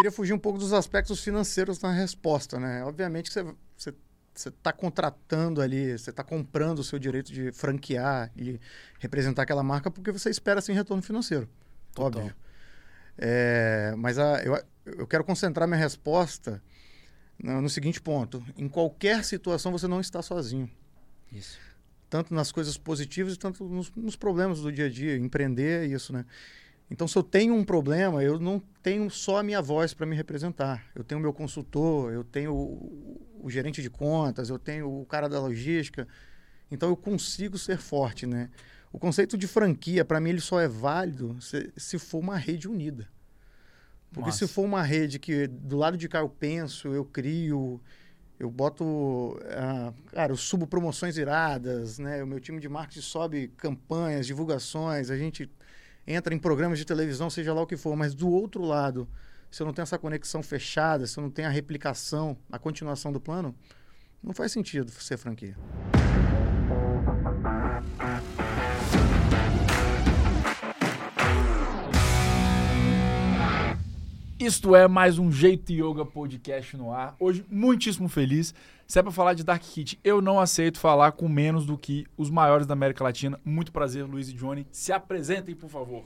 queria fugir um pouco dos aspectos financeiros na resposta, né? Obviamente que você está contratando ali, você está comprando o seu direito de franquear e representar aquela marca porque você espera assim retorno financeiro, Total. óbvio. É, mas a, eu, eu quero concentrar minha resposta no, no seguinte ponto: em qualquer situação você não está sozinho. Isso. Tanto nas coisas positivas, tanto nos, nos problemas do dia a dia. Empreender é isso, né? Então, se eu tenho um problema, eu não tenho só a minha voz para me representar. Eu tenho o meu consultor, eu tenho o, o, gerente de contas, eu tenho o cara da logística. Então, eu consigo ser forte, né? O conceito de franquia, para mim, ele só é válido se, se for uma rede unida. Porque Nossa. se for uma rede que do lado de cá eu penso, eu crio, eu boto. Uh, cara, eu subo promoções iradas, né? O meu time de marketing sobe campanhas, divulgações, a gente entra em programas de televisão, seja lá o que for, mas do outro lado, se eu não tenho essa conexão fechada, se eu não tenho a replicação, a continuação do plano, não faz sentido ser franquia. Isto é mais um Jeito Yoga Podcast no ar. Hoje, muitíssimo feliz. Se é para falar de Dark Kit, eu não aceito falar com menos do que os maiores da América Latina. Muito prazer, Luiz e Johnny. Se apresentem, por favor.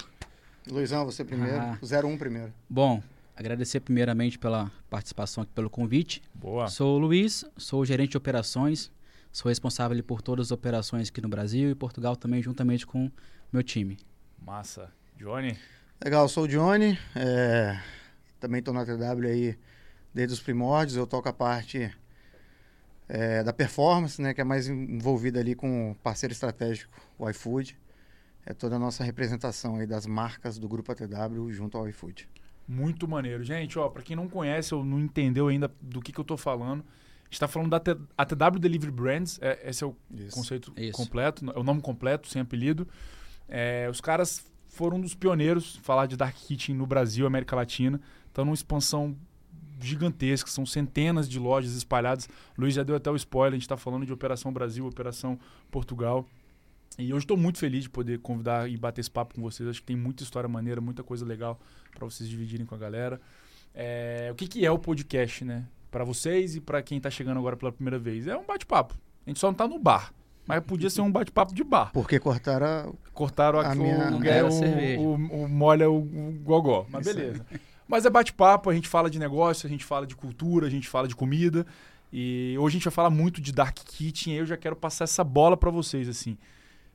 Luizão, você primeiro. Ah. 01 primeiro. Bom, agradecer primeiramente pela participação aqui, pelo convite. Boa. Sou o Luiz, sou gerente de operações. Sou responsável por todas as operações aqui no Brasil e Portugal também, juntamente com meu time. Massa. Johnny? Legal, sou o Johnny. É também estou na TW aí desde os primórdios. Eu toco a parte é, da performance, né, que é mais envolvida ali com o parceiro estratégico, o iFood. É toda a nossa representação aí das marcas do grupo ATW junto ao iFood. Muito maneiro. Gente, ó, para quem não conhece ou não entendeu ainda do que, que eu estou falando, a gente está falando da ATW Delivery Brands, é, esse é o Isso. conceito Isso. completo, é o nome completo, sem apelido. É, os caras foram um dos pioneiros falar de Dark Kitchen no Brasil, América Latina estão numa expansão gigantesca, são centenas de lojas espalhadas. O Luiz já deu até o spoiler, a gente está falando de Operação Brasil, Operação Portugal. E hoje estou muito feliz de poder convidar e bater esse papo com vocês. Acho que tem muita história maneira, muita coisa legal para vocês dividirem com a galera. É, o que, que é o podcast, né? Para vocês e para quem está chegando agora pela primeira vez. É um bate-papo. A gente só não está no bar. Mas podia ser um bate-papo de bar. Porque cortaram a, cortaram a, a minha... o, é, o, o, o, molha o, o gogó. Mas Isso beleza. Mas é bate-papo, a gente fala de negócio, a gente fala de cultura, a gente fala de comida. E hoje a gente vai falar muito de Dark Kitchen, e eu já quero passar essa bola para vocês, assim.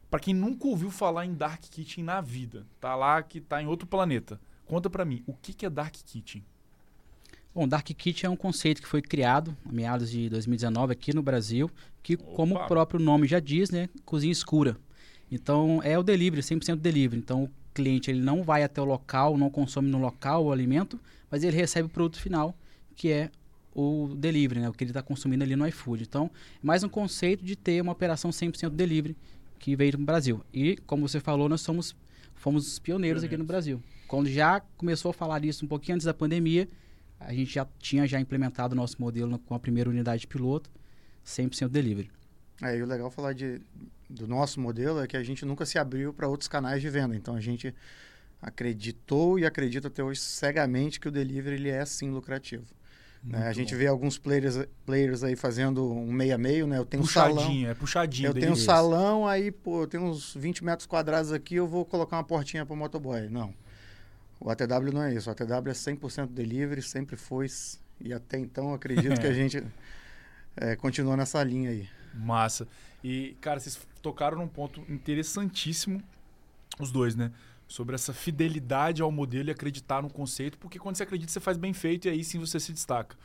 Para quem nunca ouviu falar em Dark Kitchen na vida, tá lá que tá em outro planeta. Conta para mim, o que, que é Dark Kitchen? Bom, Dark Kitchen é um conceito que foi criado a meados de 2019 aqui no Brasil, que, Opa. como o próprio nome já diz, né, cozinha escura. Então, é o delivery, 100% delivery. Então, cliente ele não vai até o local, não consome no local o alimento, mas ele recebe o produto final, que é o delivery, né? o que ele está consumindo ali no iFood. Então, é mais um conceito de ter uma operação 100% delivery que veio no Brasil. E, como você falou, nós somos fomos os pioneiros, pioneiros aqui no Brasil. Quando já começou a falar isso um pouquinho antes da pandemia, a gente já tinha já implementado o nosso modelo com a primeira unidade de piloto, 100% delivery. É, e o legal falar de, do nosso modelo é que a gente nunca se abriu para outros canais de venda. Então a gente acreditou e acredita até hoje cegamente que o delivery ele é sim lucrativo. Né? A gente vê alguns players, players aí fazendo um meia meio, né? Eu tenho puxadinho, um salão. é puxadinho. Eu tenho um salão, aí, pô, eu tenho uns 20 metros quadrados aqui, eu vou colocar uma portinha para o motoboy. Não. O ATW não é isso. O ATW é 100% delivery, sempre foi. E até então acredito que a gente é, continua nessa linha aí. Massa. E, cara, vocês tocaram num ponto interessantíssimo, os dois, né? Sobre essa fidelidade ao modelo e acreditar no conceito, porque quando você acredita, você faz bem feito e aí sim você se destaca.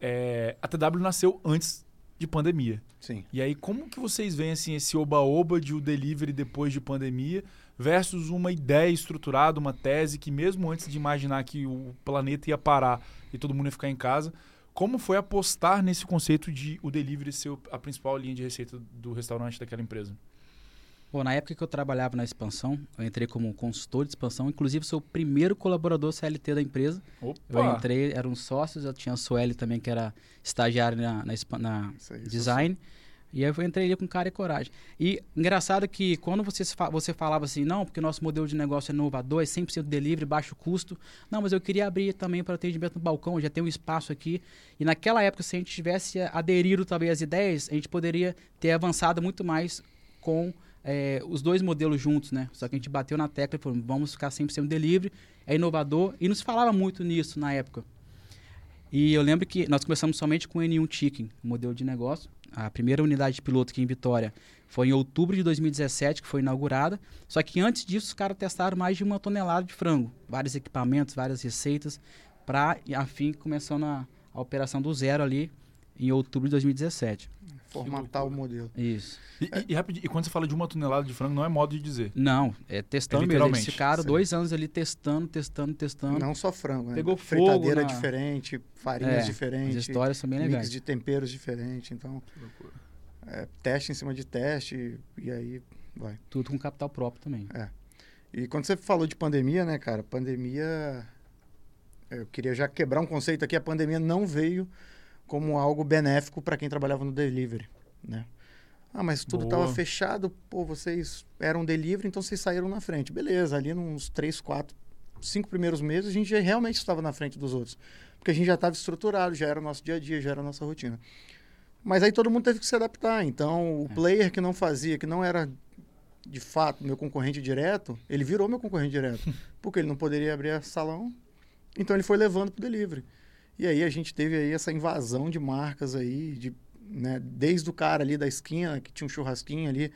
É, a TW nasceu antes de pandemia. Sim. E aí, como que vocês veem assim, esse oba-oba de o delivery depois de pandemia versus uma ideia estruturada, uma tese que mesmo antes de imaginar que o planeta ia parar e todo mundo ia ficar em casa, como foi apostar nesse conceito de o delivery ser a principal linha de receita do restaurante daquela empresa? Bom, na época que eu trabalhava na expansão, eu entrei como consultor de expansão, inclusive sou o primeiro colaborador CLT da empresa. Opa. Eu entrei, eram sócios, eu tinha a Sueli também, que era estagiário na, na, na design. E aí eu entrei ali com cara e coragem. E engraçado que quando você, você falava assim, não, porque nosso modelo de negócio é inovador, é 100% delivery, baixo custo. Não, mas eu queria abrir também para atendimento no balcão, já tem um espaço aqui. E naquela época, se a gente tivesse aderido talvez às ideias, a gente poderia ter avançado muito mais com é, os dois modelos juntos, né? Só que a gente bateu na tecla e falou, vamos ficar 100% delivery, é inovador. E nos falava muito nisso na época. E eu lembro que nós começamos somente com o N1 Chicken, modelo de negócio. A primeira unidade de piloto aqui em Vitória foi em outubro de 2017 que foi inaugurada. Só que antes disso, os caras testaram mais de uma tonelada de frango. Vários equipamentos, várias receitas, para, afim, começando a, a operação do zero ali em outubro de 2017 formatar o modelo. Isso. E, é. e, e, e, quando você fala de uma tonelada de frango, não é modo de dizer. Não, é testando é mesmo. Eles ficaram Sim. dois anos ali testando, testando, testando. Não só frango, né? Pegou Fritadeira fogo na... diferente, farinhas é, diferentes. As histórias são bem legais. Mix de temperos diferentes, então... É, teste em cima de teste e aí vai. Tudo com capital próprio também. É. E quando você falou de pandemia, né, cara? Pandemia... Eu queria já quebrar um conceito aqui. A pandemia não veio como algo benéfico para quem trabalhava no delivery, né? Ah, mas tudo estava fechado, pô, vocês eram delivery, então vocês saíram na frente. Beleza, ali nos três, quatro, cinco primeiros meses a gente realmente estava na frente dos outros. Porque a gente já estava estruturado, já era o nosso dia a dia, já era a nossa rotina. Mas aí todo mundo teve que se adaptar. Então, o é. player que não fazia, que não era de fato meu concorrente direto, ele virou meu concorrente direto. porque ele não poderia abrir salão, então ele foi levando para o delivery. E aí a gente teve aí essa invasão de marcas aí, de, né, desde o cara ali da esquina, que tinha um churrasquinho ali,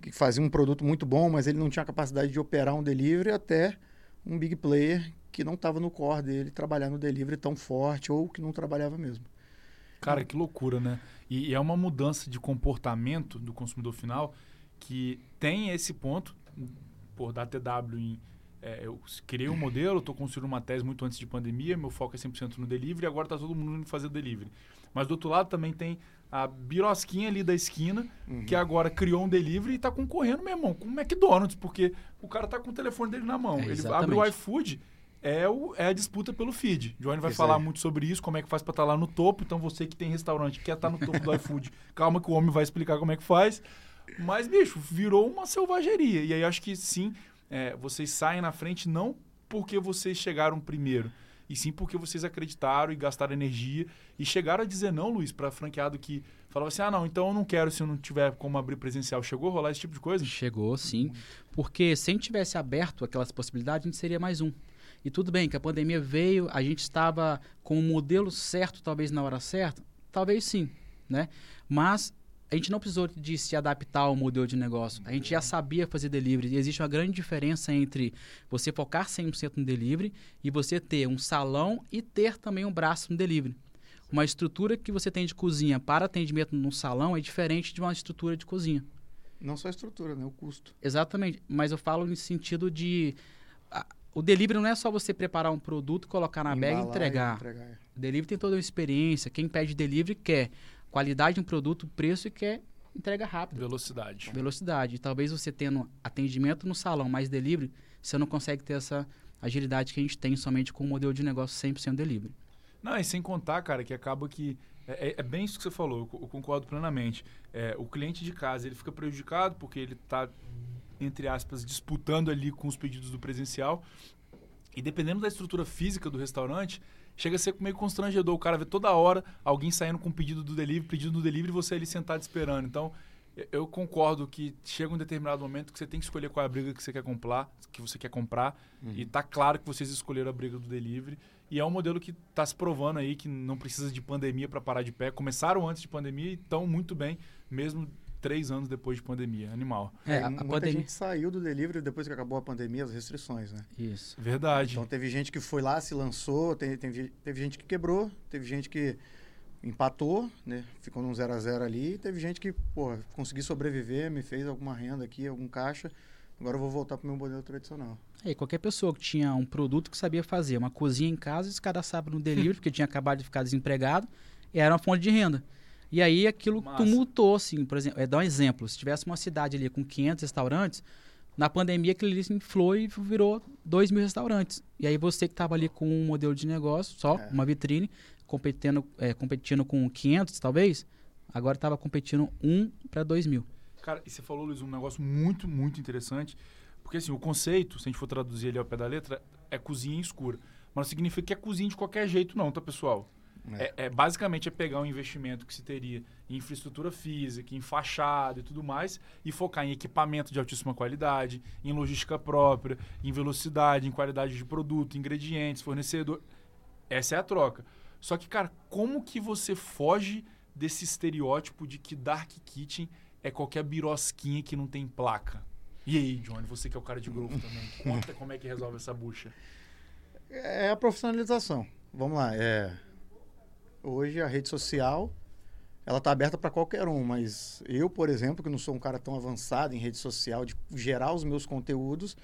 que fazia um produto muito bom, mas ele não tinha capacidade de operar um delivery, até um big player que não estava no core dele trabalhar no delivery tão forte ou que não trabalhava mesmo. Cara, que loucura, né? E, e é uma mudança de comportamento do consumidor final que tem esse ponto, por da TW em é, eu criei um modelo, estou construindo uma tese muito antes de pandemia, meu foco é 100% no delivery, agora está todo mundo indo fazer delivery. Mas do outro lado também tem a birosquinha ali da esquina, uhum. que agora criou um delivery e está concorrendo, meu irmão, com o McDonald's, porque o cara está com o telefone dele na mão. É, Ele abre o iFood, é, o, é a disputa pelo feed. Johnny vai falar muito sobre isso, como é que faz para estar tá lá no topo. Então você que tem restaurante quer estar tá no topo do iFood, calma que o homem vai explicar como é que faz. Mas, bicho, virou uma selvageria. E aí acho que sim, é, vocês saem na frente não porque vocês chegaram primeiro, e sim porque vocês acreditaram e gastaram energia e chegaram a dizer não, Luiz, para franqueado que falava assim: ah, não, então eu não quero se eu não tiver como abrir presencial. Chegou a rolar esse tipo de coisa? Chegou, sim. Porque se a gente tivesse aberto aquelas possibilidades, a gente seria mais um. E tudo bem que a pandemia veio, a gente estava com o modelo certo, talvez na hora certa, talvez sim, né? Mas a gente não precisou de se adaptar ao modelo de negócio. A gente já sabia fazer delivery. E existe uma grande diferença entre você focar 100% no delivery e você ter um salão e ter também um braço no delivery. Uma estrutura que você tem de cozinha para atendimento no salão é diferente de uma estrutura de cozinha. Não só a estrutura, né? O custo. Exatamente. Mas eu falo no sentido de... A, o delivery não é só você preparar um produto, colocar na Embalar bag e entregar. E entregar. É. O delivery tem toda uma experiência. Quem pede delivery quer qualidade de um produto, preço e quer entrega rápida. Velocidade. Velocidade. talvez você tendo atendimento no salão mais delivery, você não consegue ter essa agilidade que a gente tem somente com o modelo de negócio 100% delivery. Não, e sem contar, cara, que acaba que... É, é, é bem isso que você falou, eu, eu concordo plenamente. É, o cliente de casa, ele fica prejudicado porque ele está, entre aspas, disputando ali com os pedidos do presencial. E dependendo da estrutura física do restaurante, chega a ser meio constrangedor. O cara vê toda hora alguém saindo com pedido do delivery, pedido do delivery e você ali sentado esperando. Então, eu concordo que chega um determinado momento que você tem que escolher qual é a briga que você quer comprar, que você quer comprar. Uhum. E tá claro que vocês escolheram a briga do delivery. E é um modelo que está se provando aí que não precisa de pandemia para parar de pé. Começaram antes de pandemia e estão muito bem, mesmo três anos depois de pandemia. Animal. É, a, a muita pandemia... gente saiu do delivery depois que acabou a pandemia, as restrições, né? Isso. Verdade. Então teve gente que foi lá, se lançou, teve, teve, teve gente que quebrou, teve gente que empatou, né? Ficou num 0 a 0 ali, teve gente que, porra, consegui sobreviver, me fez alguma renda aqui, algum caixa. Agora eu vou voltar para o meu modelo tradicional. É, qualquer pessoa que tinha um produto que sabia fazer, uma cozinha em casa, se cadastrava no delivery, porque tinha acabado de ficar desempregado, era uma fonte de renda. E aí aquilo Massa. tumultou, assim, por exemplo, é dar um exemplo, se tivesse uma cidade ali com 500 restaurantes, na pandemia aquilo ali se inflou e virou 2 mil restaurantes. E aí você que estava ali com um modelo de negócio, só é. uma vitrine, competindo, é, competindo com 500 talvez, agora estava competindo 1 para 2 mil. Cara, e você falou, Luiz, um negócio muito, muito interessante. Porque assim, o conceito, se a gente for traduzir ele ao pé da letra, é cozinha escura. Mas não significa que é cozinha de qualquer jeito, não, tá, pessoal? É. É, é. basicamente é pegar um investimento que se teria em infraestrutura física, em fachada e tudo mais, e focar em equipamento de altíssima qualidade, em logística própria, em velocidade, em qualidade de produto, ingredientes, fornecedor. Essa é a troca. Só que, cara, como que você foge desse estereótipo de que Dark Kitchen é qualquer birosquinha que não tem placa? E aí, Johnny, você que é o cara de grupo também, conta como é que resolve essa bucha. É a profissionalização. Vamos lá, é Hoje a rede social ela está aberta para qualquer um, mas eu, por exemplo, que não sou um cara tão avançado em rede social, de gerar os meus conteúdos,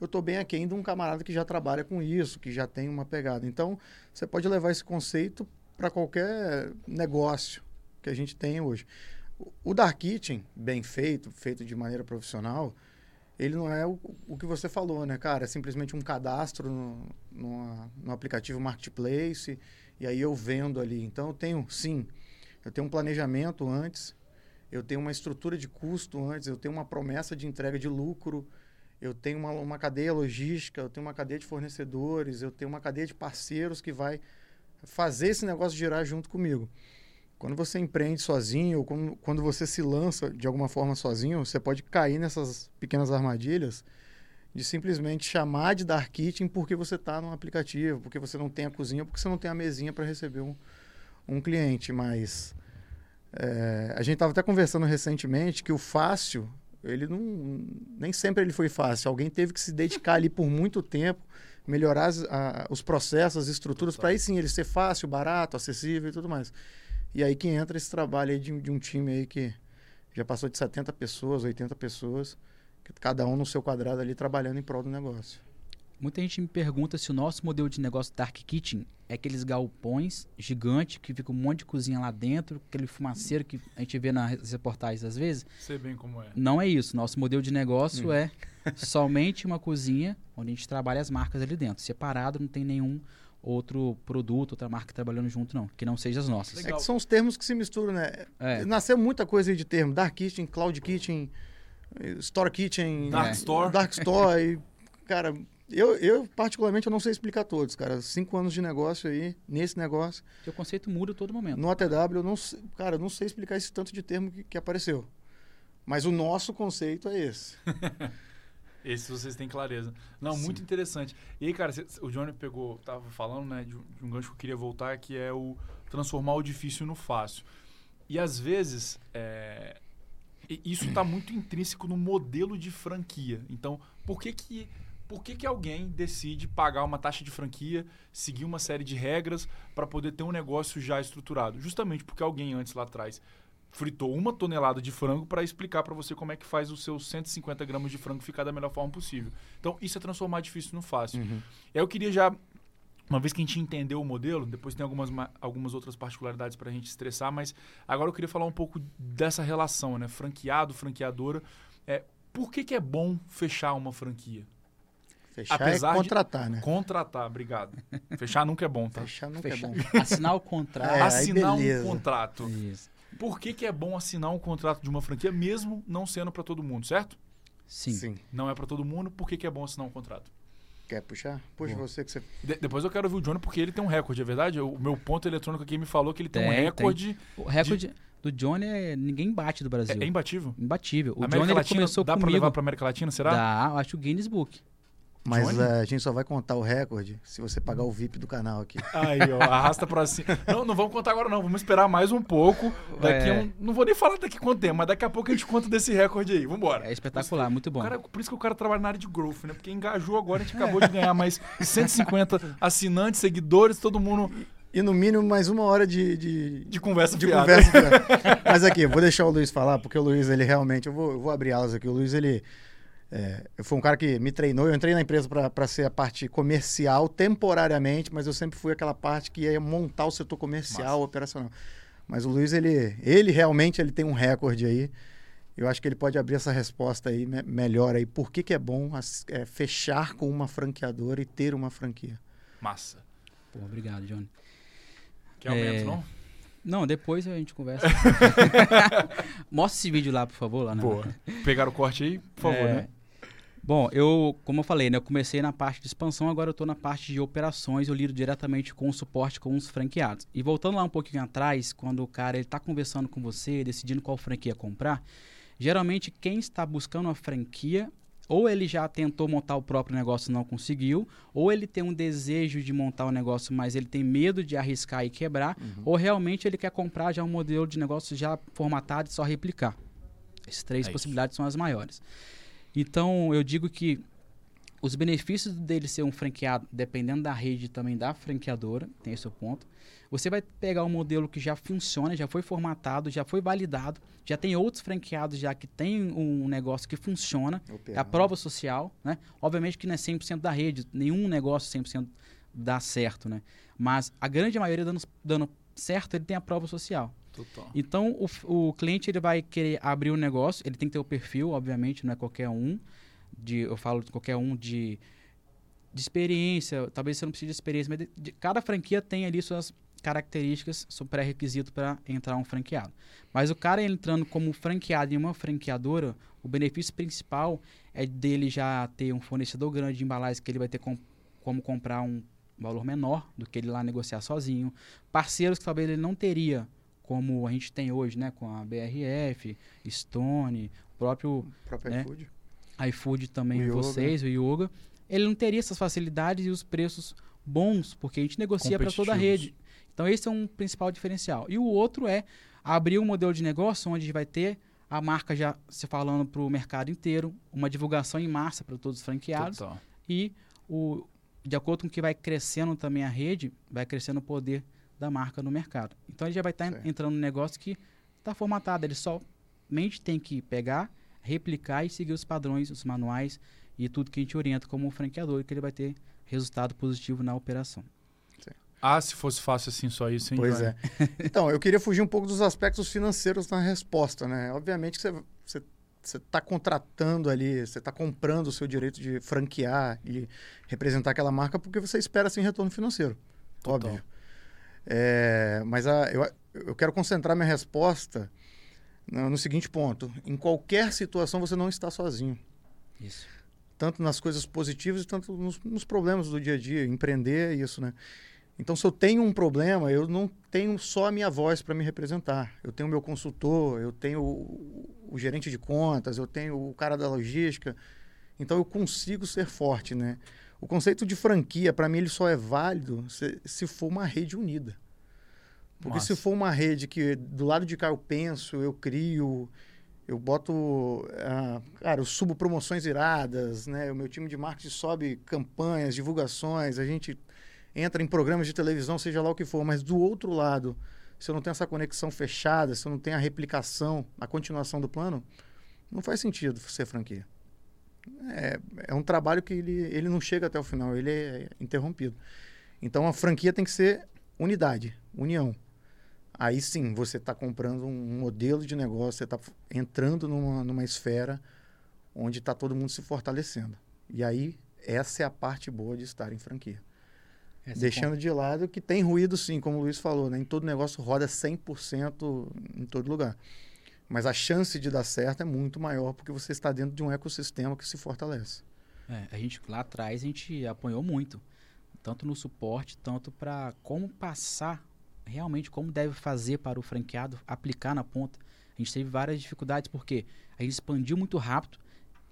eu estou bem aquém de um camarada que já trabalha com isso, que já tem uma pegada. Então, você pode levar esse conceito para qualquer negócio que a gente tem hoje. O Dark Kitchen, bem feito, feito de maneira profissional, ele não é o, o que você falou, né, cara? É simplesmente um cadastro no, no, no aplicativo Marketplace e aí eu vendo ali. Então eu tenho, sim, eu tenho um planejamento antes, eu tenho uma estrutura de custo antes, eu tenho uma promessa de entrega de lucro, eu tenho uma, uma cadeia logística, eu tenho uma cadeia de fornecedores, eu tenho uma cadeia de parceiros que vai fazer esse negócio girar junto comigo. Quando você empreende sozinho, ou quando, quando você se lança de alguma forma sozinho, você pode cair nessas pequenas armadilhas de simplesmente chamar de Dark Kitchen porque você está no aplicativo, porque você não tem a cozinha, porque você não tem a mesinha para receber um, um cliente. Mas é, a gente estava até conversando recentemente que o fácil, ele não, nem sempre ele foi fácil. Alguém teve que se dedicar ali por muito tempo, melhorar as, a, os processos, as estruturas, para aí sim ele ser fácil, barato, acessível e tudo mais. E aí que entra esse trabalho de, de um time aí que já passou de 70 pessoas, 80 pessoas, cada um no seu quadrado ali trabalhando em prol do negócio. Muita gente me pergunta se o nosso modelo de negócio Dark Kitchen é aqueles galpões gigantes que fica um monte de cozinha lá dentro, aquele fumaceiro que a gente vê nas reportagens às vezes. Sei bem como é. Não é isso. Nosso modelo de negócio hum. é somente uma cozinha onde a gente trabalha as marcas ali dentro. Separado, não tem nenhum outro produto, outra marca trabalhando junto, não. Que não seja as nossas. Legal. É que são os termos que se misturam, né? É. Nasceu muita coisa aí de termo. Dark Kitchen, Cloud Kitchen... Store Kitchen, Dark Store. Dark Store. e, cara, eu, eu, particularmente, eu não sei explicar todos, cara. Cinco anos de negócio aí, nesse negócio. O conceito muda todo momento. No ATW, eu não sei, cara, eu não sei explicar esse tanto de termo que, que apareceu. Mas o nosso conceito é esse. esse vocês têm clareza. Não, Sim. muito interessante. E aí, cara, o Johnny pegou, tava falando, né, de um, de um gancho que eu queria voltar, que é o transformar o difícil no fácil. E às vezes, é, isso está muito intrínseco no modelo de franquia. Então, por que que por que, que alguém decide pagar uma taxa de franquia, seguir uma série de regras para poder ter um negócio já estruturado? Justamente porque alguém antes lá atrás fritou uma tonelada de frango para explicar para você como é que faz os seus 150 gramas de frango ficar da melhor forma possível. Então, isso é transformar difícil no fácil. Uhum. Eu queria já uma vez que a gente entendeu o modelo, depois tem algumas, algumas outras particularidades para a gente estressar, mas agora eu queria falar um pouco dessa relação, né? Franqueado, franqueadora. É, por que, que é bom fechar uma franquia? Fechar é Apesar é contratar, de... né? Contratar, obrigado. Fechar nunca é bom, tá? Fechar nunca é Fechar. é bom. Assinar o contrato. É, assinar um contrato. Isso. Por que, que é bom assinar um contrato de uma franquia, mesmo não sendo para todo mundo, certo? Sim. Sim. Não é para todo mundo, por que, que é bom assinar um contrato? Quer puxar? Puxa Bom. você que você. De depois eu quero ver o Johnny porque ele tem um recorde, é verdade? O meu ponto eletrônico aqui me falou que ele tem, tem um recorde. Tem. O recorde de... do Johnny é ninguém bate do Brasil. É, é imbatível? Imbatível. O América Johnny Latina, começou dá comigo. pra levar pra América Latina, será? Dá, acho o Guinness Book. Mas uh, a gente só vai contar o recorde se você pagar o VIP do canal aqui. Aí, ó, arrasta pra cima. Não, não vamos contar agora não, vamos esperar mais um pouco. Daqui é. um, não vou nem falar daqui quanto tempo, mas daqui a pouco a gente conta desse recorde aí. Vambora. É espetacular, muito bom. Cara, por isso que o cara trabalha na área de growth, né? Porque engajou agora, a gente acabou de ganhar mais 150 assinantes, seguidores, todo mundo... E no mínimo mais uma hora de... De, de conversa de conversa Mas aqui, vou deixar o Luiz falar, porque o Luiz, ele realmente... Eu vou, eu vou abrir alas aqui. O Luiz, ele é, eu fui um cara que me treinou, eu entrei na empresa para ser a parte comercial temporariamente, mas eu sempre fui aquela parte que ia montar o setor comercial, Massa. operacional. Mas o Luiz, ele, ele realmente ele tem um recorde aí. Eu acho que ele pode abrir essa resposta aí me melhor aí. Por que, que é bom é, fechar com uma franqueadora e ter uma franquia? Massa. Pô, obrigado, Johnny. Quer aumento, é... não? Não, depois a gente conversa. Mostra esse vídeo lá, por favor. Lá, Boa. Pegaram o corte aí, por favor, é... né? Bom, eu, como eu falei, né, eu comecei na parte de expansão, agora eu estou na parte de operações, eu lido diretamente com o suporte com os franqueados. E voltando lá um pouquinho atrás, quando o cara está conversando com você, decidindo qual franquia comprar, geralmente quem está buscando uma franquia, ou ele já tentou montar o próprio negócio e não conseguiu, ou ele tem um desejo de montar o um negócio, mas ele tem medo de arriscar e quebrar, uhum. ou realmente ele quer comprar já um modelo de negócio já formatado e só replicar. Essas três é possibilidades são as maiores. Então, eu digo que os benefícios dele ser um franqueado, dependendo da rede também da franqueadora, tem esse ponto. Você vai pegar um modelo que já funciona, já foi formatado, já foi validado, já tem outros franqueados já que tem um negócio que funciona, é a prova social, né? Obviamente que não é 100% da rede, nenhum negócio 100% dá certo, né? Mas a grande maioria dando, dando certo, ele tem a prova social. Total. Então, o, o cliente ele vai querer abrir um negócio, ele tem que ter o perfil, obviamente, não é qualquer um. De, eu falo de qualquer um de, de experiência, talvez você não precise de experiência, mas de, de, cada franquia tem ali suas características, seu pré-requisito para entrar um franqueado. Mas o cara entrando como franqueado em uma franqueadora, o benefício principal é dele já ter um fornecedor grande de embalagens que ele vai ter com, como comprar um valor menor do que ele lá negociar sozinho. Parceiros que talvez ele não teria como a gente tem hoje, né, com a BRF, Stone, o próprio, o próprio né, iFood. iFood também, o vocês, o Yoga, ele não teria essas facilidades e os preços bons, porque a gente negocia para toda a rede. Então esse é um principal diferencial. E o outro é abrir um modelo de negócio onde vai ter a marca já se falando para o mercado inteiro, uma divulgação em massa para todos os franqueados Total. e o de acordo com que vai crescendo também a rede, vai crescendo o poder da marca no mercado. Então ele já vai estar tá entrando no negócio que está formatado. Ele somente tem que pegar, replicar e seguir os padrões, os manuais e tudo que a gente orienta como franqueador, que ele vai ter resultado positivo na operação. Ah, se fosse fácil assim só isso, hein? Pois é. Então, eu queria fugir um pouco dos aspectos financeiros na resposta, né? Obviamente que você você está contratando ali, você está comprando o seu direito de franquear e representar aquela marca porque você espera assim retorno financeiro. Total. Óbvio. É, mas a, eu, eu quero concentrar minha resposta no, no, seguinte ponto: em qualquer situação você não está sozinho. Isso. Tanto nas coisas positivas, tanto nos, nos problemas do dia a dia. Empreender é isso, né? Então, se eu tenho um problema, eu não tenho só a minha voz para me representar. Eu tenho o meu consultor, eu tenho o, o, gerente de contas, eu tenho o cara da logística. Então, eu consigo ser forte, né? O conceito de franquia, para mim, ele só é válido se, se for uma rede unida. Porque Nossa. se for uma rede que do lado de cá eu penso, eu crio, eu boto. Uh, cara, eu subo promoções iradas, né? O meu time de marketing sobe campanhas, divulgações, a gente entra em programas de televisão, seja lá o que for, mas do outro lado, se eu não tenho essa conexão fechada, se eu não tenho a replicação, a continuação do plano, não faz sentido ser franquia é, é um trabalho que ele, ele não chega até o final, ele é interrompido. Então a franquia tem que ser unidade, união. Aí sim, você está comprando um modelo de negócio, você está entrando numa, numa esfera onde está todo mundo se fortalecendo. E aí, essa é a parte boa de estar em franquia. Essa é Deixando de lado que tem ruído sim, como o Luiz falou, né? em todo negócio roda 100% em todo lugar. Mas a chance de dar certo é muito maior porque você está dentro de um ecossistema que se fortalece. É, a gente lá atrás a gente apanhou muito, tanto no suporte, tanto para como passar realmente como deve fazer para o franqueado aplicar na ponta. A gente teve várias dificuldades porque a gente expandiu muito rápido,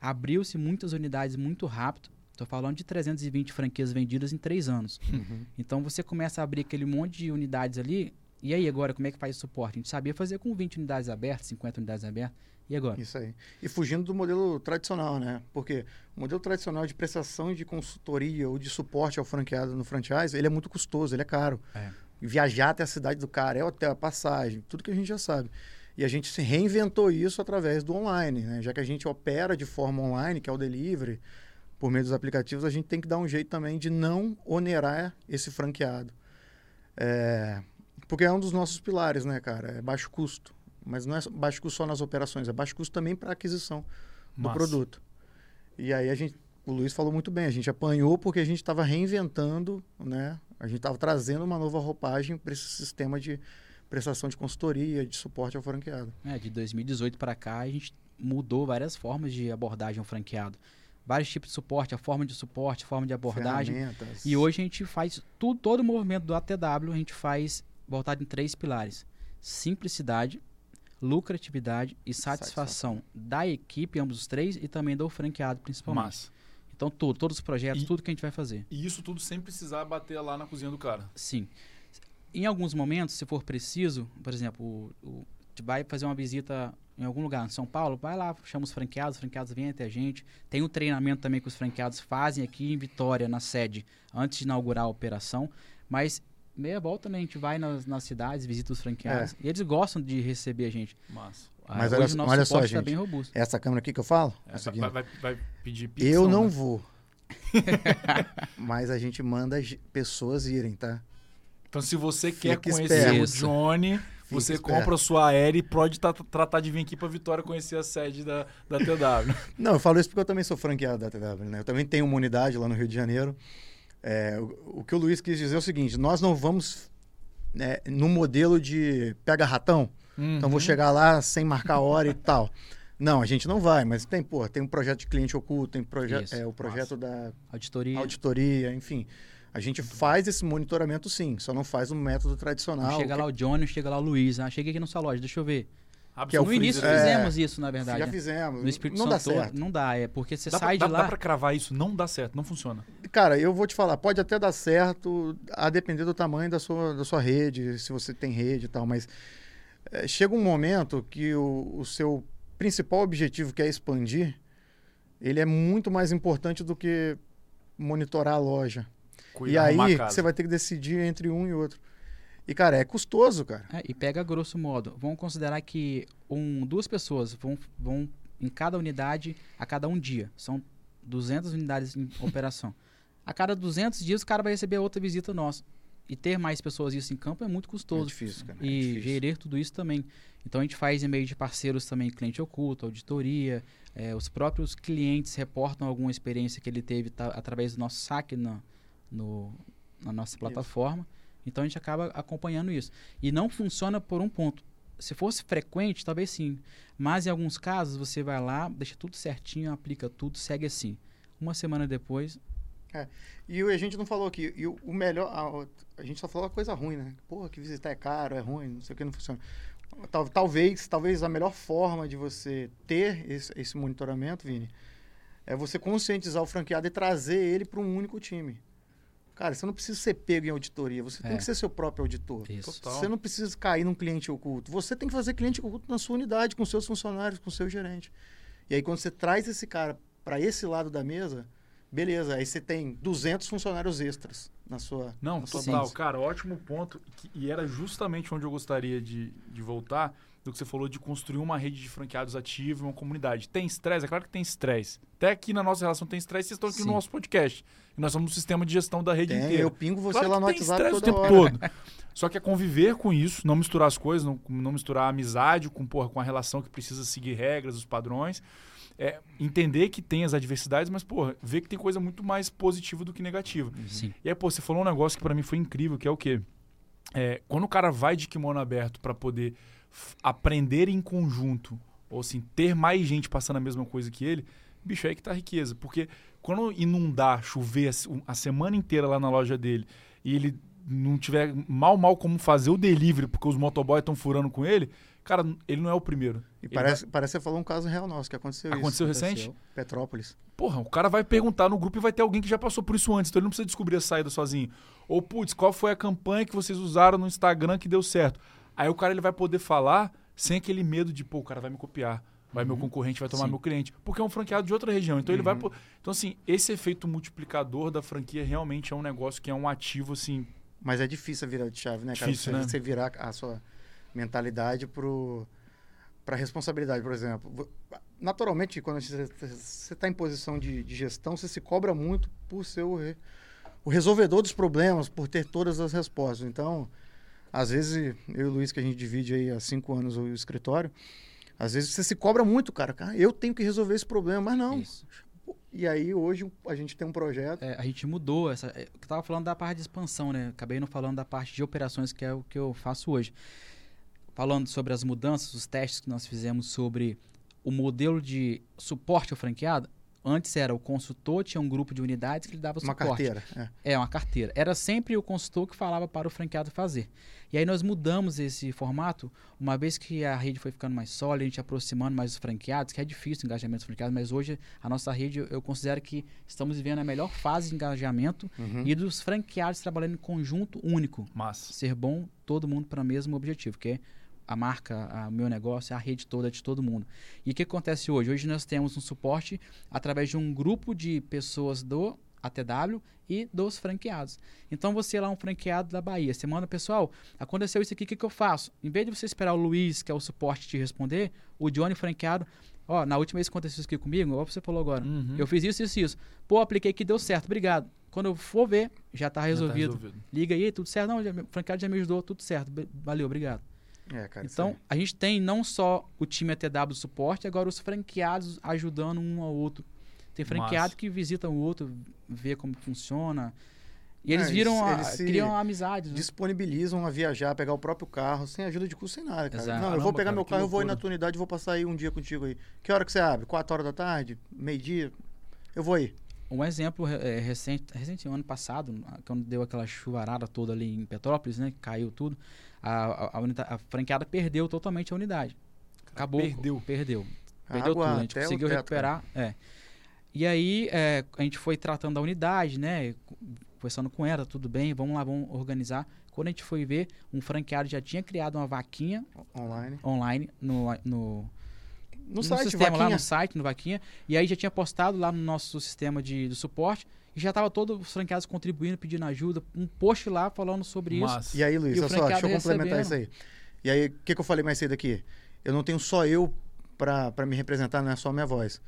abriu-se muitas unidades muito rápido. Estou falando de 320 franquias vendidas em três anos. Uhum. Então você começa a abrir aquele monte de unidades ali, e aí, agora, como é que faz o suporte? A gente sabia fazer com 20 unidades abertas, 50 unidades abertas. E agora? Isso aí. E fugindo do modelo tradicional, né? Porque o modelo tradicional de prestação de consultoria ou de suporte ao franqueado no franchise, ele é muito custoso, ele é caro. É. Viajar até a cidade do cara, é hotel, é passagem, tudo que a gente já sabe. E a gente se reinventou isso através do online, né? Já que a gente opera de forma online, que é o delivery, por meio dos aplicativos, a gente tem que dar um jeito também de não onerar esse franqueado. É, porque é um dos nossos pilares, né, cara? É baixo custo. Mas não é baixo custo só nas operações, é baixo custo também para aquisição do produto. E aí a gente, o Luiz falou muito bem, a gente apanhou porque a gente estava reinventando, né? A gente estava trazendo uma nova roupagem para esse sistema de prestação de consultoria, de suporte ao franqueado. É, de 2018 para cá, a gente mudou várias formas de abordagem ao franqueado. Vários tipos de suporte, a forma de suporte, a forma de abordagem. E hoje a gente faz tudo, todo o movimento do ATW, a gente faz voltado em três pilares: simplicidade, lucratividade e satisfação, satisfação. da equipe, ambos os três, e também do franqueado, principalmente. Massa. Então, tudo, todos os projetos, e, tudo que a gente vai fazer. E isso tudo sem precisar bater lá na cozinha do cara. Sim. Em alguns momentos, se for preciso, por exemplo, o, o, vai fazer uma visita em algum lugar em São Paulo, vai lá, chama os franqueados, os franqueados vêm até a gente. Tem um treinamento também que os franqueados fazem aqui em Vitória, na sede, antes de inaugurar a operação. Mas meia volta, né, a gente vai nas, nas cidades, visita os franqueados. É. E eles gostam de receber a gente. Massa. Mas olha, olha só, tá gente. Tá essa câmera aqui que eu falo? Essa aqui. Vai, vai, vai pedir pizza. Eu não né? vou. Mas a gente manda pessoas irem, tá? Então, se você Fica quer conhecer esperto. o Johnny, você Fica compra a sua aérea e pode tratar de vir aqui para Vitória conhecer a sede da, da TW. Não, eu falo isso porque eu também sou franqueado da TW, né? Eu também tenho uma unidade lá no Rio de Janeiro. É, o, o, que o Luiz quis dizer é o seguinte: nós não vamos né, no modelo de pega ratão. Uhum. Então vou uhum. chegar lá sem marcar hora e tal. Não, a gente não vai, mas tem, pô, tem um projeto de cliente oculto, tem proje é, o projeto Nossa. da auditoria. auditoria, enfim. A gente faz esse monitoramento sim, só não faz no método tradicional. Chega que... lá o Johnny, chega lá o Luiz. Ah, cheguei aqui na sua loja, deixa eu ver. Que é no início é, fizemos isso, na verdade. Já né? fizemos. No Espírito não Santo, dá certo. Não dá, é porque você dá sai pra, de dá, lá. Dá pra cravar isso, não dá certo, não funciona. Cara, eu vou te falar, pode até dar certo, a depender do tamanho da sua, da sua rede, se você tem rede e tal, mas é, chega um momento que o, o seu principal objetivo, que é expandir, ele é muito mais importante do que monitorar a loja. Cuidar e aí você vai ter que decidir entre um e outro. E, cara, é custoso, cara. É, e pega grosso modo. Vamos considerar que um, duas pessoas vão, vão em cada unidade a cada um dia. São 200 unidades em operação. A cada 200 dias o cara vai receber outra visita nossa. E ter mais pessoas isso em campo é muito custoso. É difícil, cara. É e difícil. gerir tudo isso também. Então a gente faz em meio de parceiros também cliente oculto, auditoria. É, os próprios clientes reportam alguma experiência que ele teve tá, através do nosso saque na, no, na nossa plataforma. Isso. Então a gente acaba acompanhando isso. E não funciona por um ponto. Se fosse frequente, talvez sim. Mas em alguns casos você vai lá, deixa tudo certinho, aplica tudo, segue assim. Uma semana depois. É. E a gente não falou aqui. E o, melhor. A, a, gente só falou a coisa ruim, né? Porra, que visitar é caro, é ruim, não sei o que, não funciona. Tal, talvez, talvez a melhor forma de você ter esse, esse monitoramento, Vini, é você conscientizar o franqueado e trazer ele para um único time. Cara, você não precisa ser pego em auditoria, você é. tem que ser seu próprio auditor. Isso. Você não precisa cair num cliente oculto. Você tem que fazer cliente oculto na sua unidade, com seus funcionários, com seu gerente. E aí, quando você traz esse cara para esse lado da mesa, beleza, aí você tem 200 funcionários extras na sua. Não, na total. Sua cara, ótimo ponto. e era justamente onde eu gostaria de, de voltar do que você falou de construir uma rede de franqueados ativa, uma comunidade. Tem estresse? É claro que tem estresse. Até aqui na nossa relação tem estresse, vocês estão aqui Sim. no nosso podcast. E nós somos um sistema de gestão da rede tem, inteira. Eu pingo você claro lá no WhatsApp toda o tempo hora. todo. Só que é conviver com isso, não misturar as coisas, não, não misturar a amizade com, porra, com a relação que precisa seguir regras, os padrões. É, entender que tem as adversidades, mas, porra, ver que tem coisa muito mais positiva do que negativa. Sim. E aí, pô, você falou um negócio que para mim foi incrível, que é o quê? É, quando o cara vai de kimono aberto para poder aprender em conjunto, ou assim, ter mais gente passando a mesma coisa que ele, bicho, é aí que tá a riqueza. Porque quando inundar, chover a, semana inteira lá na loja dele e ele não tiver mal, mal como fazer o delivery porque os motoboys estão furando com ele, cara, ele não é o primeiro. E parece, vai... parece que você falou um caso real nosso, que aconteceu Aconteceu isso. recente? Petrópolis. Porra, o cara vai perguntar no grupo e vai ter alguém que já passou por isso antes, então ele não precisa descobrir a saída sozinho. Ou, putz, qual foi a campanha que vocês usaram no Instagram que deu certo? Aí o cara ele vai poder falar sem aquele medo de, pô, o cara vai me copiar. Vai uhum. meu concorrente, vai tomar Sim. meu cliente. Porque é um franqueado de outra região. Então uhum. ele vai. Uhum. Então, assim, esse efeito multiplicador da franquia realmente é um negócio que é um ativo, assim. Mas é difícil virar de chave, né, cara? Difícil, você, né? você virar a sua mentalidade pro para responsabilidade, por exemplo. Naturalmente, quando você está em posição de, de, gestão, você se cobra muito por ser o, re, o resolvedor dos problemas, por ter todas as respostas. Então, às vezes, eu e o Luiz, que a gente divide aí há cinco anos o escritório, às vezes você se cobra muito, cara. cara eu tenho que resolver esse problema, mas não. Isso. E aí, hoje, a gente tem um projeto. É, a gente mudou essa. É, eu estava falando da parte de expansão, né? Acabei não falando da parte de operações, que é o que eu faço hoje. falando sobre as mudanças, os testes que nós fizemos sobre o modelo de suporte ao franqueado, Antes era o consultor, tinha um grupo de unidades que lhe dava uma suporte. Uma carteira. É. é, uma carteira. Era sempre o consultor que falava para o franqueado fazer. E aí nós mudamos esse formato, uma vez que a rede foi ficando mais sólida, a gente aproximando mais os franqueados, que é difícil o engajamento dos franqueados, mas hoje a nossa rede, eu considero que estamos vivendo a melhor fase de engajamento uhum. e dos franqueados trabalhando em conjunto único. Massa. Ser bom, todo mundo para o mesmo objetivo, que é a marca, o meu negócio, a rede toda de todo mundo. E o que acontece hoje? Hoje nós temos um suporte através de um grupo de pessoas do ATW e dos franqueados. Então você é lá um franqueado da Bahia, você manda, pessoal, aconteceu isso aqui, o que, que eu faço? Em vez de você esperar o Luiz, que é o suporte, te responder, o Johnny franqueado, ó, na última vez que aconteceu isso aqui comigo, ó, você falou agora, uhum. eu fiz isso, isso, isso. Pô, apliquei que deu certo, obrigado. Quando eu for ver, já está resolvido. tá resolvido. Liga aí, tudo certo. Não, já, o franqueado já me ajudou, tudo certo. Valeu, obrigado. É, cara, então, a gente tem não só o time ATW suporte, agora os franqueados ajudando um ao outro. Tem franqueado Massa. que visita o outro, vê como funciona. E eles é, viram, a, eles criam amizades. Né? Disponibilizam a viajar, pegar o próprio carro, sem ajuda de custo, sem nada, cara. Exato. Não, eu vou pegar cara, meu carro, eu vou ir na tua unidade, vou passar aí um dia contigo aí. Que hora que você abre? Quatro horas da tarde? Meio-dia? Eu vou aí. Um exemplo é, recente, recente, ano passado, quando deu aquela chuvarada toda ali em Petrópolis, né? Caiu tudo a, a, unidade, a franqueada perdeu totalmente a unidade. Acabou. Perdeu. Perdeu. Perdeu tudo. A gente conseguiu teto, recuperar. É. E aí é, a gente foi tratando da unidade, né? Conversando com ela, tudo bem, vamos lá, vamos organizar. Quando a gente foi ver, um franqueado já tinha criado uma vaquinha online, online no, no, no, no site, sistema, vaquinha. lá no site, no Vaquinha. E aí já tinha postado lá no nosso sistema de, de suporte e já estava todos os franqueados contribuindo, pedindo ajuda, um post lá falando sobre Mas... isso. E aí, Luiz, olha só, deixa eu complementar isso aí. E aí, o que, que eu falei mais cedo aqui? Eu não tenho só eu para me representar, não é só a minha voz.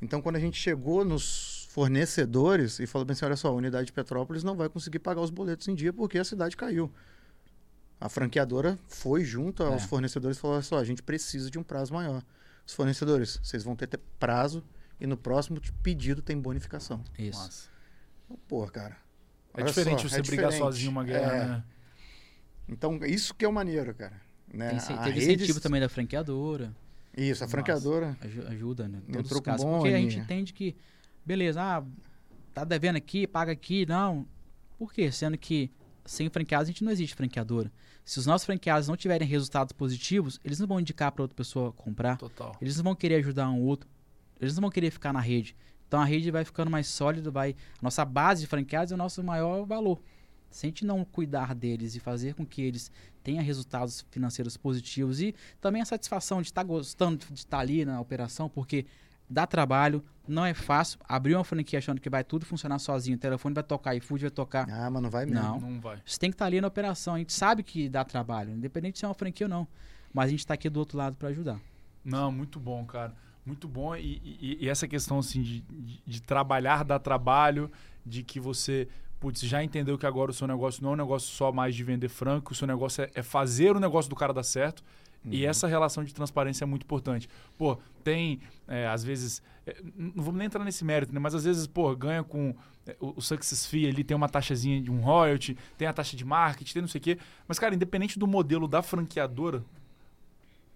Então, quando a gente chegou nos fornecedores e falou bem assim, olha só, a unidade de Petrópolis não vai conseguir pagar os boletos em dia porque a cidade caiu. A franqueadora foi junto aos é. fornecedores e falou, olha só, a gente precisa de um prazo maior. Os fornecedores, vocês vão ter prazo e no próximo pedido tem bonificação. Isso. Nossa. Pô, cara. É diferente só, você é brigar diferente. sozinho uma guerra, é. né? Então, isso que é o maneiro, cara. Né? Tem, teve rede... incentivo também da franqueadora. Isso, a franqueadora. Nossa, ajuda, né? Todos os casos. Porque a gente entende que, beleza, ah, tá devendo aqui, paga aqui. Não. Por quê? Sendo que sem franqueados a gente não existe franqueadora. Se os nossos franqueados não tiverem resultados positivos, eles não vão indicar para outra pessoa comprar. Total. Eles não vão querer ajudar um outro. Eles não vão querer ficar na rede. Então a rede vai ficando mais sólida, vai. A nossa base de franqueados é o nosso maior valor. Se a gente não cuidar deles e fazer com que eles tenham resultados financeiros positivos e também a satisfação de estar gostando de estar ali na operação, porque dá trabalho, não é fácil. Abrir uma franquia achando que vai tudo funcionar sozinho, o telefone vai tocar, iFood vai tocar. Ah, mas não vai mesmo. Não, não vai. Você tem que estar ali na operação. A gente sabe que dá trabalho, independente se é uma franquia ou não. Mas a gente está aqui do outro lado para ajudar. Não, muito bom, cara. Muito bom. E, e, e essa questão assim, de, de, de, trabalhar, dar trabalho, de que você putz, já entendeu que agora o seu negócio não é um negócio só mais de vender franco, o seu negócio é, é fazer o negócio do cara dar certo. Uhum. E essa relação de transparência é muito importante. Pô, tem, é, às vezes, é, não vamos nem entrar nesse mérito, né? mas às vezes, pô, ganha com é, o, o Success Fee ali, tem uma taxazinha de um royalty, tem a taxa de marketing, tem não sei o quê. Mas, cara, independente do modelo da franqueadora,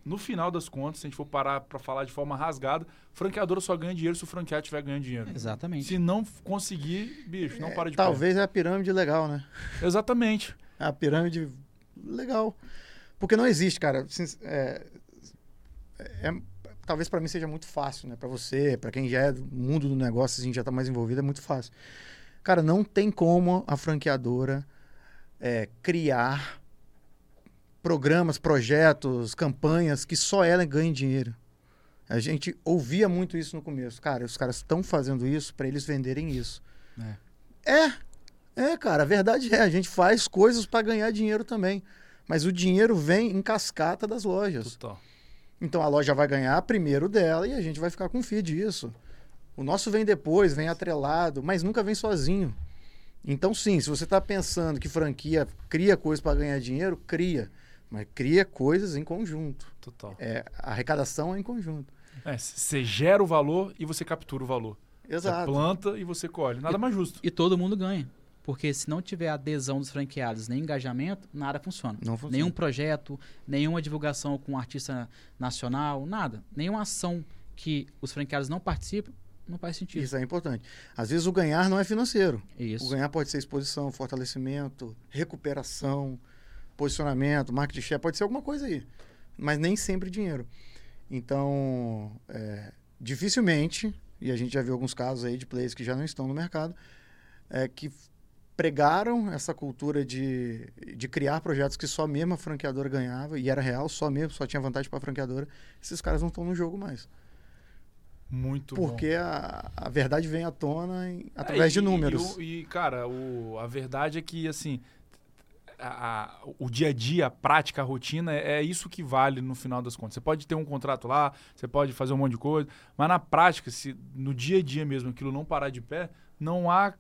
no final das contas, se a gente for parar para falar de forma rasgada, franqueadora só ganha dinheiro se o franqueado estiver ganhando dinheiro. Exatamente. Se não conseguir, bicho, não é, para de Talvez pé. é a pirâmide legal, né? Exatamente. É a pirâmide legal. Porque não existe, cara. É, é, talvez para mim seja muito fácil, né? Para você, para quem já é do mundo do negócio, assim, já está mais envolvido, é muito fácil. Cara, não tem como a franqueadora é, criar programas, projetos, campanhas que só ela ganha dinheiro. A gente ouvia muito isso no começo. Cara, os caras estão fazendo isso para eles venderem isso. É. é. É, cara, a verdade é, a gente faz coisas para ganhar dinheiro também. Mas o dinheiro vem em cascata das lojas. Total. Então a loja vai ganhar primeiro dela e a gente vai ficar com o FII disso. O nosso vem depois, vem atrelado, mas nunca vem sozinho. Então, sim, se você está pensando que franquia cria coisas para ganhar dinheiro, cria. Mas cria coisas em conjunto. Total. É, a arrecadação é em conjunto. É, você gera o valor e você captura o valor. Exato. Você planta e você colhe. Nada e, mais justo. E todo mundo ganha. Porque se não tiver adesão dos franqueados nem engajamento, nada funciona. Não funciona. Nenhum projeto, nenhuma divulgação com um artista nacional, nada. Nenhuma ação que os franqueados não participam, não faz sentido. Isso é importante. Às vezes o ganhar não é financeiro. Isso. O ganhar pode ser exposição, fortalecimento, recuperação, posicionamento, marketing share, pode ser alguma coisa aí. Mas nem sempre dinheiro. Então, é, dificilmente, e a gente já viu alguns casos aí de players que já não estão no mercado, é, que pregaram essa cultura de, de criar projetos que só mesmo a franqueadora ganhava, e era real, só mesmo, só tinha vantagem para a franqueadora, esses caras não estão no jogo mais. Muito Porque a, a verdade vem à tona em, através é, e, de números. E, e cara, o, a verdade é que, assim, a, o dia a dia, a prática, a rotina, é, é, isso que vale no final das contas. Você pode ter um contrato lá, você pode fazer um monte de coisa, mas na prática, se no dia a dia mesmo aquilo não parar de pé, não há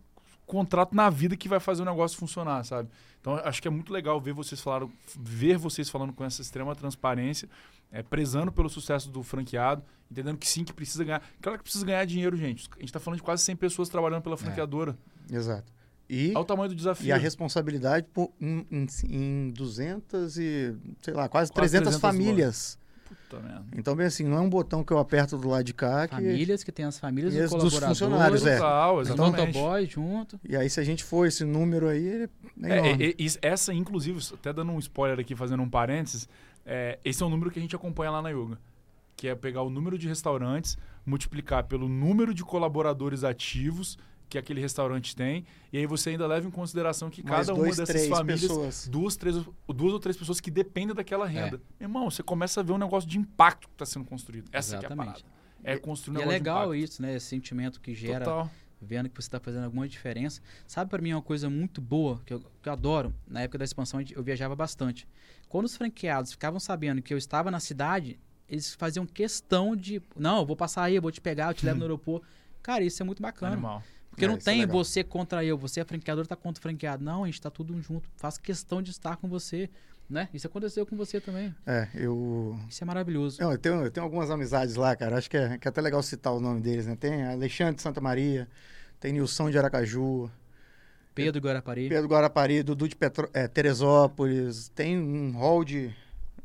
contrato na vida que vai fazer o negócio funcionar, sabe? Então acho que é muito legal ver vocês falaram, ver vocês falando com essa extrema transparência, é, prezando pelo sucesso do franqueado, entendendo que sim, que precisa ganhar. Claro que precisa ganhar dinheiro, gente. A gente está falando de quase 100 pessoas trabalhando pela é. franqueadora. É, exato. E, Olha o tamanho do desafio. E a responsabilidade por, em, em, em 200 e, sei lá, quase, quase 300, 300 famílias. Puta merda. Então, bem assim, não é um botão que eu aperto do lado de cá. Que... Famílias que tem as famílias dos colaboradores. funcionários, é. Total, exatamente. boy junto. E aí, se a gente for esse número aí, é, é, é Essa, inclusive, até dando um spoiler aqui, fazendo um parênteses, é, esse é um número que a gente acompanha lá na Yoga. Que é pegar o número de restaurantes, multiplicar pelo número de colaboradores ativos que aquele restaurante tem. E aí você ainda leva em consideração que Mais cada dois, uma dessas famílias, pessoas. duas, três, duas ou três pessoas que dependem daquela renda. É. Irmão, você começa a ver um negócio de impacto que está sendo construído. Essa é a parada. É construir um e é legal isso, né? Esse sentimento que gera, Total. vendo que você está fazendo alguma diferença. Sabe para mim uma coisa muito boa, que eu, que eu adoro? Na época da expansão eu viajava bastante. Quando os franqueados ficavam sabendo que eu estava na cidade, eles faziam questão de, não, eu vou passar aí, eu vou te pegar, eu te levo no aeroporto. Cara, isso é muito bacana. Animal. Porque é, não tem é você contra eu, você é franqueador, tá contra o franqueado. Não, a gente tá tudo junto. Faço questão de estar com você. Né? Isso aconteceu com você também. É, eu. Isso é maravilhoso. Não, eu, tenho, eu tenho algumas amizades lá, cara. Acho que é, que é até legal citar o nome deles, né? Tem Alexandre de Santa Maria, tem Nilson de Aracaju. Pedro Guarapari. Pedro Guarapari, Dudu de Petro, é, Teresópolis. Tem um hall de.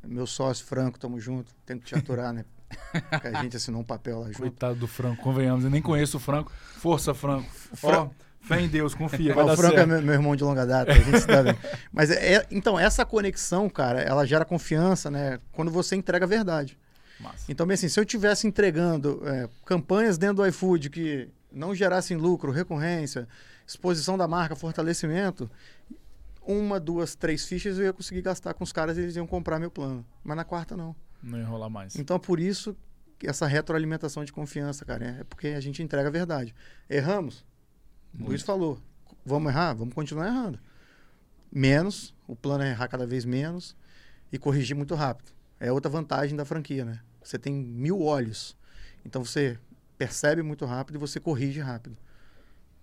Meu sócio Franco, tamo junto. Tenho que te aturar, né? a gente assinou um papel lá junto. Coitado do Franco, convenhamos. Eu nem conheço o Franco. Força, Franco. Ó, oh, fé em Deus, confia. Vai o Franco é certo. é meu, meu, irmão de longa data, a gente se dá bem. Mas, é, é, então, essa conexão, cara, ela gera confiança, né? Quando você entrega a verdade. Massa. Então, bem assim, se eu tivesse entregando é, campanhas dentro do iFood que não gerassem lucro, recorrência, exposição da marca, fortalecimento, uma, duas, três fichas eu ia conseguir gastar com os caras e eles iam comprar meu plano. Mas na quarta, não. Não enrolar mais. Então, é por isso essa retroalimentação de confiança, cara. É porque a gente entrega a verdade. Erramos? Muito. Luiz falou. Vamos errar? Vamos continuar errando. Menos, o plano é errar cada vez menos e corrigir muito rápido. É outra vantagem da franquia, né? Você tem mil olhos. Então você percebe muito rápido e você corrige rápido.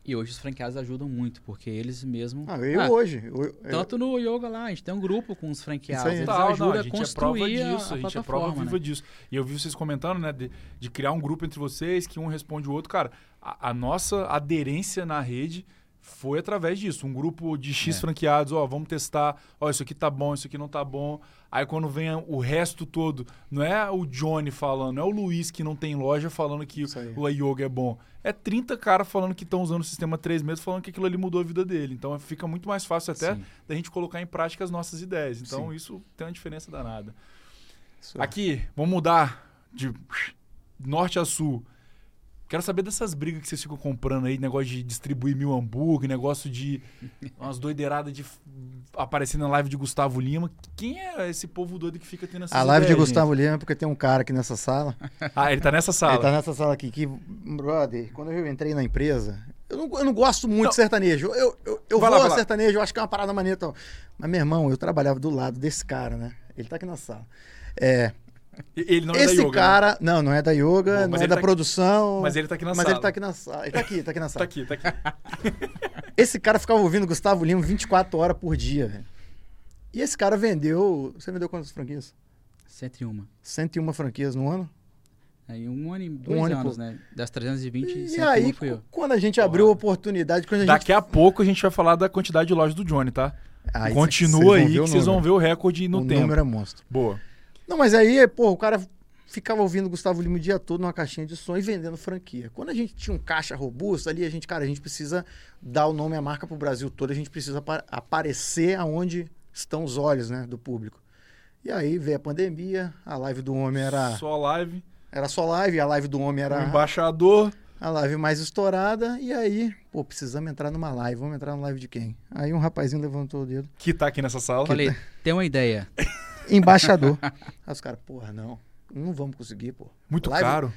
E hoje os franqueados ajudam muito, porque eles mesmos. Ah, eu ah, hoje. Eu, tanto no yoga lá, a gente tem um grupo com os franqueados. Eles Tal, ajudam não, a, a gente construir é prova disso, a, a, a gente é prova viva né? disso. E eu vi vocês comentando, né, de, de, criar um grupo entre vocês, que um responde o outro. Cara, a, a nossa aderência na rede foi através disso. Um grupo de X é. franqueados, ó, vamos testar, ó, isso aqui tá bom, isso aqui não tá bom. Aí quando vem o resto todo, não é o Johnny falando, não é o Luiz que não tem loja falando que o yoga é bom. É 30 caras falando que estão usando o sistema 3 meses, falando que aquilo ali mudou a vida dele. Então fica muito mais fácil até Sim. da gente colocar em prática as nossas ideias. Então Sim. isso tem uma diferença danada. Isso. Aqui, vamos mudar de norte a sul. Quero saber dessas brigas que vocês ficam comprando aí, negócio de distribuir mil hambúrguer, negócio de umas doideiradas de aparecer na live de Gustavo Lima. Quem é esse povo doido que fica tendo essa A live ideias, de Gustavo gente? Lima é porque tem um cara aqui nessa sala. ah, ele tá nessa sala. Ele tá nessa sala aqui. Que, brother, quando eu entrei na empresa, eu não, eu não gosto muito não. de sertanejo. Eu, eu, eu vou lá, a sertanejo, eu acho que é uma parada maneira. Então. Mas, meu irmão, eu trabalhava do lado desse cara, né? Ele tá aqui na sala. É, ele não é Esse da yoga, né? cara, né? não, não é da yoga, Bom, não é da tá produção. Mas ele tá aqui na mas sala. Mas ele tá aqui na sala. Ele tá aqui, tá aqui na sala. tá aqui, tá aqui. esse cara ficava ouvindo Gustavo Lima 24 horas por dia, velho. E esse cara vendeu. Você vendeu quantas franquias? 101. 101 franquias no ano? Aí um ano e dois um anos, né? Das 320, e aí, fui eu. quando a gente abriu a oportunidade... Quando a Daqui gente... a pouco a gente vai falar da quantidade de lojas do Johnny, tá? Aí Continua aí que vocês vão ver o recorde no o tempo. O número é monstro. Boa. Não, mas aí, pô, o cara ficava ouvindo Gustavo Lima o dia todo numa caixinha de som e vendendo franquia. Quando a gente tinha um caixa robusto ali, a gente, cara, a gente precisa dar o nome à marca pro Brasil todo, a gente precisa aparecer aonde estão os olhos, né, do público. E aí veio a pandemia, a live do homem era. Só live. Era só live, a live do homem era. O embaixador. A live mais estourada, e aí, pô, precisamos entrar numa live. Vamos entrar na live de quem? Aí um rapazinho levantou o dedo. Que tá aqui nessa sala. Falei, tá... tem uma ideia. Embaixador. aí os caras, porra, não. Não vamos conseguir, pô. Muito live... caro.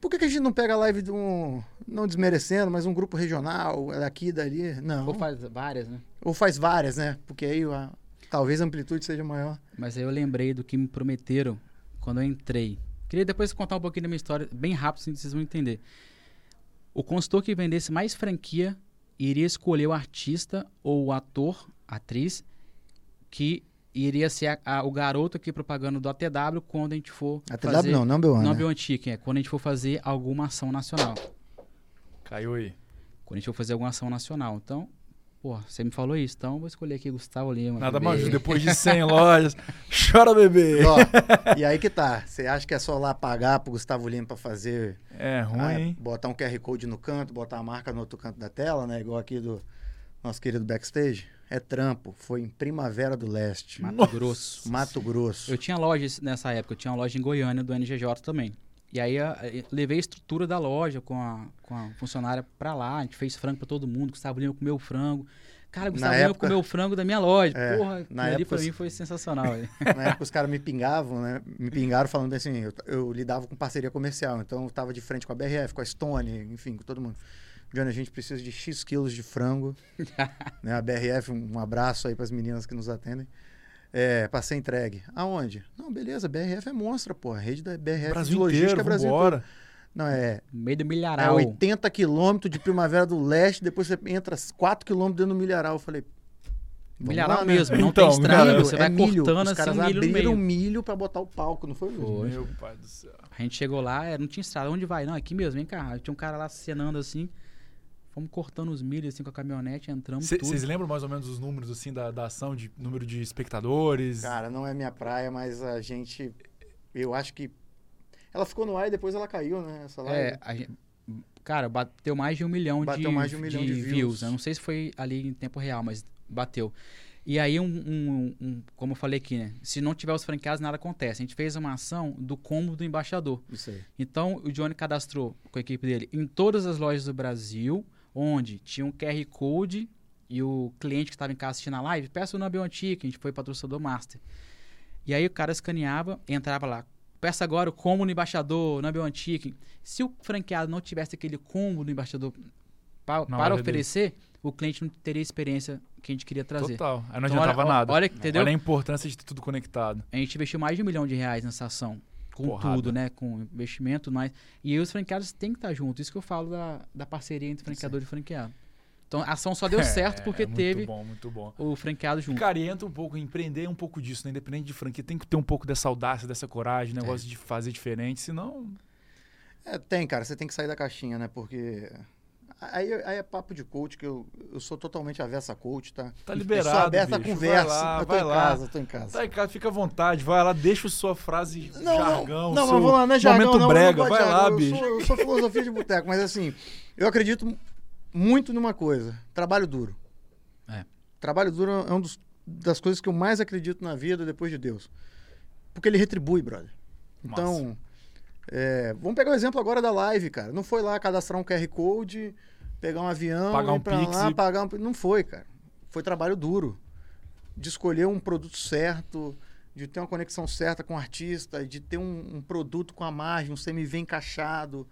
Por que, que, a gente não pega a live de um. Não desmerecendo, mas um grupo regional, daqui, dali? Não. Ou faz várias, né? Ou faz várias, né? Porque aí a, talvez a amplitude seja maior. Mas aí eu lembrei do que me prometeram quando eu entrei. Queria depois contar um pouquinho da minha história, bem rápido, assim, vocês vão entender. O consultor que vendesse mais franquia iria escolher o artista ou o ator, atriz, que iria ser a, a, o garoto aqui propagando do ATW quando a gente for ATW fazer... não, Number One. Number One Chicken, é quando a gente for fazer alguma ação nacional. Caiu aí. Quando a gente for fazer alguma ação nacional. Então, Pô, você me falou isso, então vou escolher aqui Gustavo Lima. Nada mais, depois de 100 lojas, chora bebê. Ó, e aí que tá, você acha que é só lá pagar pro Gustavo Lima pra fazer... É ruim, ah, hein? Botar um QR Code no canto, botar a marca no outro canto da tela, né? Igual aqui do nosso querido backstage. É trampo, foi em Primavera do Leste. Mato Nossa. Grosso. Mato Grosso. Eu tinha loja nessa época, eu tinha uma loja em Goiânia do NGJ também. E aí levei a estrutura da loja com a, com a funcionária pra lá, a gente fez frango pra todo mundo, Gustavo Lima comeu o frango. Cara, Gustavo Lima época, comeu o frango da minha loja. É, Porra, na ali época, pra mim foi sensacional. na época os caras me pingavam, né? Me pingaram falando assim, eu, eu, lidava com parceria comercial, então eu tava de frente com a BRF, com a Stone, enfim, com todo mundo. Johnny, a gente precisa de X quilos de frango. né? A BRF, um abraço aí para as meninas que nos atendem é, para ser entregue. Aonde? Não, beleza, BRF é monstra, pô. A rede da BRF Brasil de logística inteiro, é Brasil Todo. Não, é. Meio do milharal. É 80 quilômetros de Primavera do Leste, depois você entra 4 quilômetros dentro do milharal. Eu falei. Milharal lá, né? mesmo, não então, tem estrada, você é vai milho. cortando Os caras assim, milho abriram milho para botar o palco, não foi? Foi. Meu pai do céu. A gente chegou lá, não tinha estrada. Onde vai? Não, aqui mesmo, vem cá. Tinha um cara lá cenando assim. Fomos cortando os milhos assim com a caminhonete, entramos Vocês lembram mais ou menos os números assim da, da ação, de número de espectadores? Cara, não é minha praia, mas a gente... Eu acho que... Ela ficou no ar e depois ela caiu, né? Essa live. É, gente, cara, bateu mais de um milhão, bateu de, mais de, um milhão de, de views. views. Eu não sei se foi ali em tempo real, mas bateu. E aí, um, um, um, como eu falei aqui, né? Se não tiver os franqueados, nada acontece. A gente fez uma ação do combo do embaixador. Isso aí. Então, o Johnny cadastrou com a equipe dele em todas as lojas do Brasil onde tinha um QR Code e o cliente que estava em casa assistindo a live, peça o Nabil Antique, a gente foi patrocinador master. E aí o cara escaneava, entrava lá, peça agora o combo no embaixador, Nabil Antique. Se o franqueado não tivesse aquele combo no embaixador pa, para oferecer, dele. o cliente não teria a experiência que a gente queria trazer. Total. Aí não então, adiantava olha, nada. Olha, entendeu? olha a importância de ter tudo conectado. A gente investiu mais de um milhão de reais nessa ação com Porrada. tudo, né? Com investimento, nós. E aí os franqueados têm que estar juntos. Isso que eu falo da, da parceria entre franqueador Sim. e franqueado. Então a ação só deu certo porque é, muito teve bom, muito bom. o franqueado junto. Cara, e entra um pouco, empreender um pouco disso, né? Independente de franquia, tem que ter um pouco dessa audácia, dessa coragem, negócio é. de fazer diferente, senão. É, tem, cara, você tem que sair da caixinha, né? Porque Aí, aí é papo de coach, que eu, eu sou totalmente avessa a coach, tá? Tá liberado. Eu sou aberto à conversa. Vai lá, eu tô vai em lá. casa, tô em casa. Tá em casa, fica à vontade, vai lá, deixa sua frase não, jargão. Não, não, mas vamos lá, não é jargão, momento não, brega, não vai jargão. lá, eu bicho. Sou, eu sou filosofia de boteco, mas assim, eu acredito muito numa coisa: trabalho duro. É. Trabalho duro é uma das coisas que eu mais acredito na vida depois de Deus. Porque ele retribui, brother. Então, é, vamos pegar o exemplo agora da live, cara. Não foi lá cadastrar um QR Code pegar um avião, pagar um pra lá, e... pagar um... Não foi, cara. Foi trabalho duro. De escolher um produto certo, de ter uma conexão certa com o artista, de ter um, um produto com a margem, um CMV encaixado,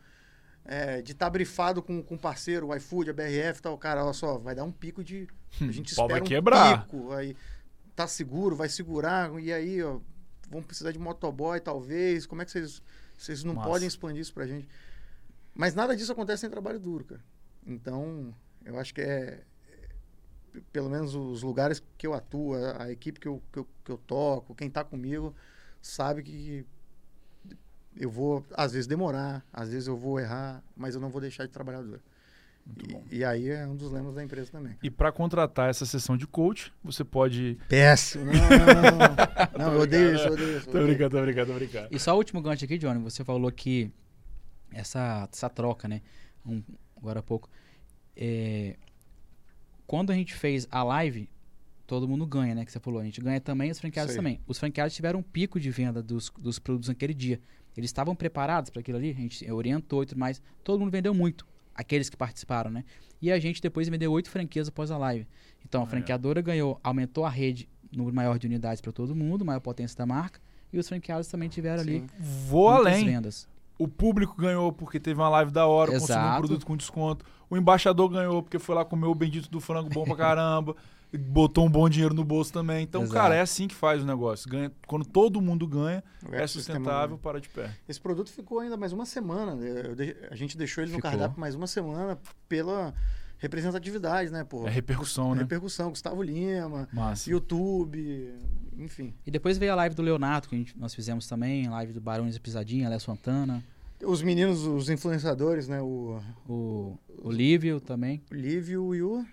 é, de estar tá brifado com, com o parceiro, o iFood, a BRF tal. Cara, olha só, vai dar um pico de... A gente espera vai quebrar. um pico. Aí, tá seguro, vai segurar. E aí, ó, vão precisar de motoboy, talvez. Como é que vocês... Vocês não Nossa. podem expandir isso pra gente. Mas nada disso acontece sem trabalho duro, cara. Então, eu acho que é, é, pelo menos os lugares que eu atuo, a, a equipe que eu, que eu, que eu toco, quem está comigo, sabe que eu vou, às vezes, demorar, às vezes eu vou errar, mas eu não vou deixar de trabalhar duro. E, e, aí é um dos lemas da empresa também. E para contratar essa sessão de coach, você pode. Péssimo! Não, não, não. não eu odeio isso, eu odeio isso. Tô brincando, tô brincando, tô brincando. E só o último gancho aqui, Johnny. Você falou que essa, essa troca, né? Um, agora há pouco. É, quando a gente fez a live, todo mundo ganha, né? Que você falou. A gente ganha também, os franqueados também. Os franqueados tiveram um pico de venda dos, dos produtos naquele dia. Eles estavam preparados para aquilo ali, a gente orientou e tudo mais. Todo mundo vendeu muito, aqueles que participaram, né? E a gente depois vendeu oito franquias após a live. Então a é. franqueadora ganhou, aumentou a rede no maior de unidades para todo mundo, maior potência da marca. E os franqueados também tiveram Sim. ali. Vou além. Vendas. O público ganhou porque teve uma live da hora, Exato. conseguiu um produto com desconto. O embaixador ganhou porque foi lá comer o bendito do frango bom pra caramba. botou um bom dinheiro no bolso também. Então, Exato. cara, é assim que faz o negócio. Ganha, quando todo mundo ganha, é sustentável, para de pé. Esse produto ficou ainda mais uma semana. De, a gente deixou ele ficou. no cardápio mais uma semana pela representatividade, né? Por, é repercussão, né? Repercussão. Gustavo Lima, Massa. YouTube, enfim. E depois veio a live do Leonardo, que gente, nós fizemos também, live do Barões da Pisadinha, Alessio Santana. Os meninos, os influenciadores, né? O, o, o Lívio também. O Lívio e o...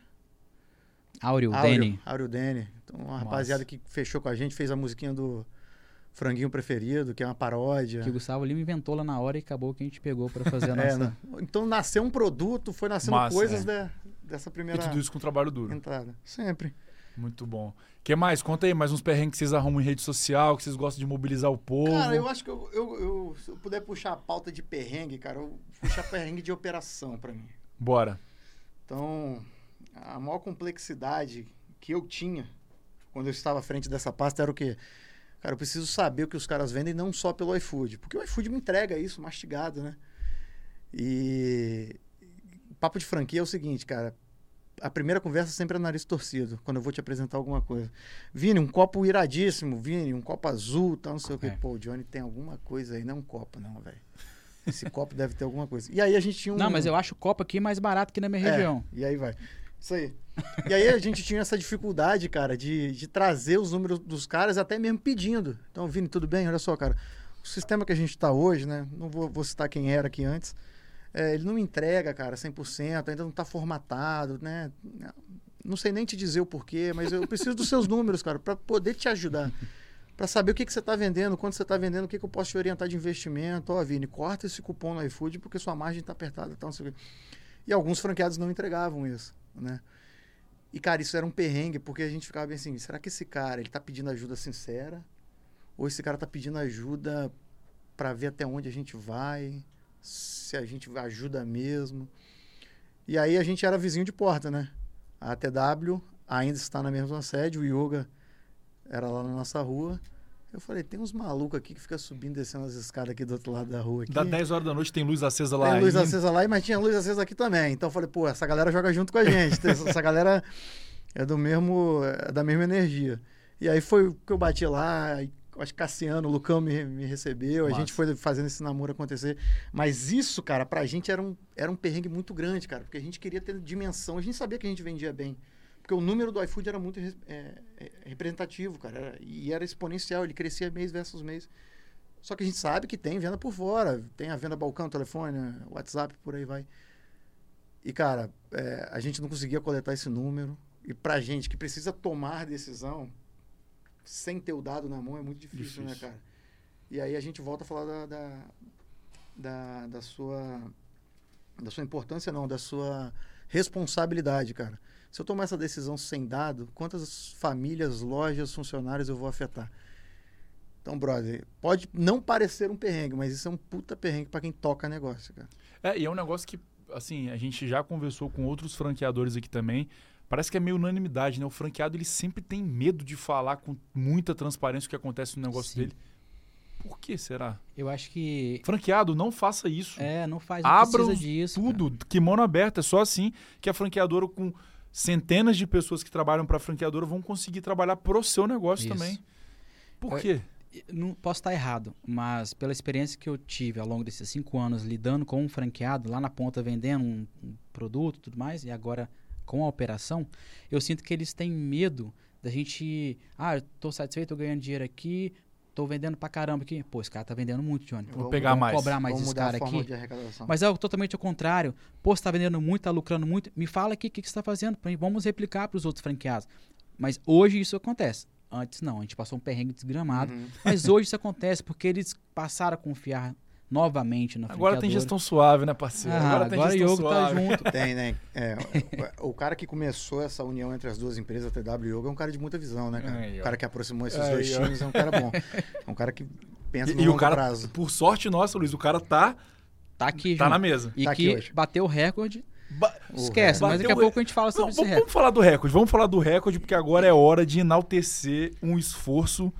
Áureo, Dene. Áureo Dene. Então, uma Nossa. rapaziada que fechou com a gente, fez a musiquinha do Franguinho Preferido, que é uma paródia. Que o Gustavo Lima inventou lá na hora e acabou que a gente pegou para fazer a é, nossa... É, então nasceu um produto, foi nascendo Massa, coisas é. de, dessa primeira... E tudo isso com trabalho duro. Entrada, sempre. Muito bom. O que mais? Conta aí mais uns perrengues que vocês arrumam em rede social, que vocês gostam de mobilizar o povo. Cara, eu acho que eu, eu, eu se eu puder puxar a pauta de perrengue, cara, eu puxar perrengue de operação para mim. Bora. Então, a maior complexidade que eu tinha quando eu estava à frente dessa pasta era o quê? Cara, eu preciso saber o que os caras vendem não só pelo iFood, porque o iFood me entrega isso mastigado, né? E papo de franquia é o seguinte, cara, a primeira conversa sempre é nariz torcido, quando eu vou te apresentar alguma coisa. Vini, um copo iradíssimo, Vini, um copo azul, tal, não sei okay. o quê. Pô, o Johnny tem alguma coisa aí, não é um copo, não, velho. Esse copo deve ter alguma coisa. E aí a gente tinha um. Não, mas eu acho o copo aqui mais barato que na minha é, região. E aí vai. Isso aí. E aí a gente tinha essa dificuldade, cara, de, de trazer os números dos caras até mesmo pedindo. Então, Vini, tudo bem? Olha só, cara. O sistema que a gente está hoje, né? Não vou, vou, citar quem era aqui antes. É, ele não entrega, cara, 100%, ainda não está formatado, né? Não sei nem te dizer o porquê, mas eu preciso dos seus números, cara, para poder te ajudar. Para saber o que, que você está vendendo, quanto você está vendendo, o que, que eu posso te orientar de investimento. Ó, oh, Vini, corta esse cupom no iFood porque sua margem está apertada. Então, e alguns franqueados não entregavam isso né? E, cara, isso era um perrengue, porque a gente ficava bem assim, será que esse cara, ele tá pedindo ajuda sincera? Ou esse cara tá pedindo ajuda para ver até onde a gente vai? Se a gente ajuda mesmo? E aí a gente era vizinho de porta, né? A TW ainda está na mesma sede, o Yoga era lá na nossa rua. Eu falei, tem uns malucos aqui que fica subindo e descendo as escadas aqui do outro lado da rua. Aqui. Da 10 horas da noite tem luz acesa lá. Tem luz acesa lá, mas tinha luz acesa aqui também. Então eu falei, pô, essa galera joga junto com a gente. essa galera é do mesmo, é da mesma energia. E aí foi que eu bati lá, acho que Cassiano, o Lucão me, me recebeu, Nossa. a gente foi fazendo esse namoro acontecer. Mas isso, cara, pra gente era um, era um perrengue muito grande, cara, porque a gente queria ter dimensão, a gente sabia que a gente vendia bem. Porque o número do iFood era muito é, é, representativo, cara. E era exponencial, ele crescia mês versus mês. Só que a gente sabe que tem venda por fora. Tem a venda balcão, telefone, WhatsApp, por aí vai. E, cara, é, a gente não conseguia coletar esse número. E pra gente que precisa tomar decisão sem ter o dado na mão é muito difícil, né, difícil. né, cara? E aí a gente volta a falar da, da, da, da sua da sua importância, não, da sua responsabilidade, cara. Se eu tomar essa decisão sem dado, quantas famílias, lojas, funcionários eu vou afetar? Então, brother, pode não parecer um perrengue, mas isso é um puta perrengue para quem toca negócio, cara. É, e é um negócio que, assim, a gente já conversou com outros franqueadores aqui também. Parece que é meio unanimidade, né? O franqueado, ele sempre tem medo de falar com muita transparência o que acontece no negócio Sim. dele. Por que será? Eu acho que. Franqueado, não faça isso. É, não faz Abra disso. Tudo, cara. kimono aberto. É só assim que a franqueadora com centenas de pessoas que trabalham para a franqueadora vão conseguir trabalhar pro seu negócio Isso. também. Por quê? não posso estar errado, mas pela experiência que eu tive ao longo desses cinco anos lidando com um franqueado, lá na ponta vendendo um, um produto e tudo mais, e agora com a operação, eu sinto que eles têm medo da gente. Ah, estou satisfeito, estou ganhando dinheiro aqui, tô vendendo pra caramba aqui. Pô, esse cara tá vendendo muito, Johnny. Vou pegar vamos mais. cobrar mais esse cara aqui. Mas é totalmente ao contrário. Pô, você tá vendendo muito, tá lucrando muito. Me fala aqui o que, que você tá fazendo. Vamos replicar para os outros franqueados. Mas hoje isso acontece. Antes não, a gente passou um perrengue desgramado. Uhum. Mas hoje isso acontece porque eles passaram a confiar novamente no Agora tem gestão suave, né, parceiro? Ah, agora tem agora gestão Yoga tá suave. tá junto. Tem, né? É, o, cara que começou essa união entre as duas empresas, a TW Yoga, é um cara de muita visão, né, cara? Aí, o cara que aproximou esses dois times é um cara bom. É um cara que pensa e, no e longo o cara, prazo. Por sorte nossa, Luiz, o cara tá tá aqui, tá junto. na mesa. E tá que bateu o recorde Ba Esquece, mas daqui a pouco a gente fala sobre Não, vamos, vamos, falar do recorde. Vamos falar do recorde, porque agora é hora de enaltecer um esforço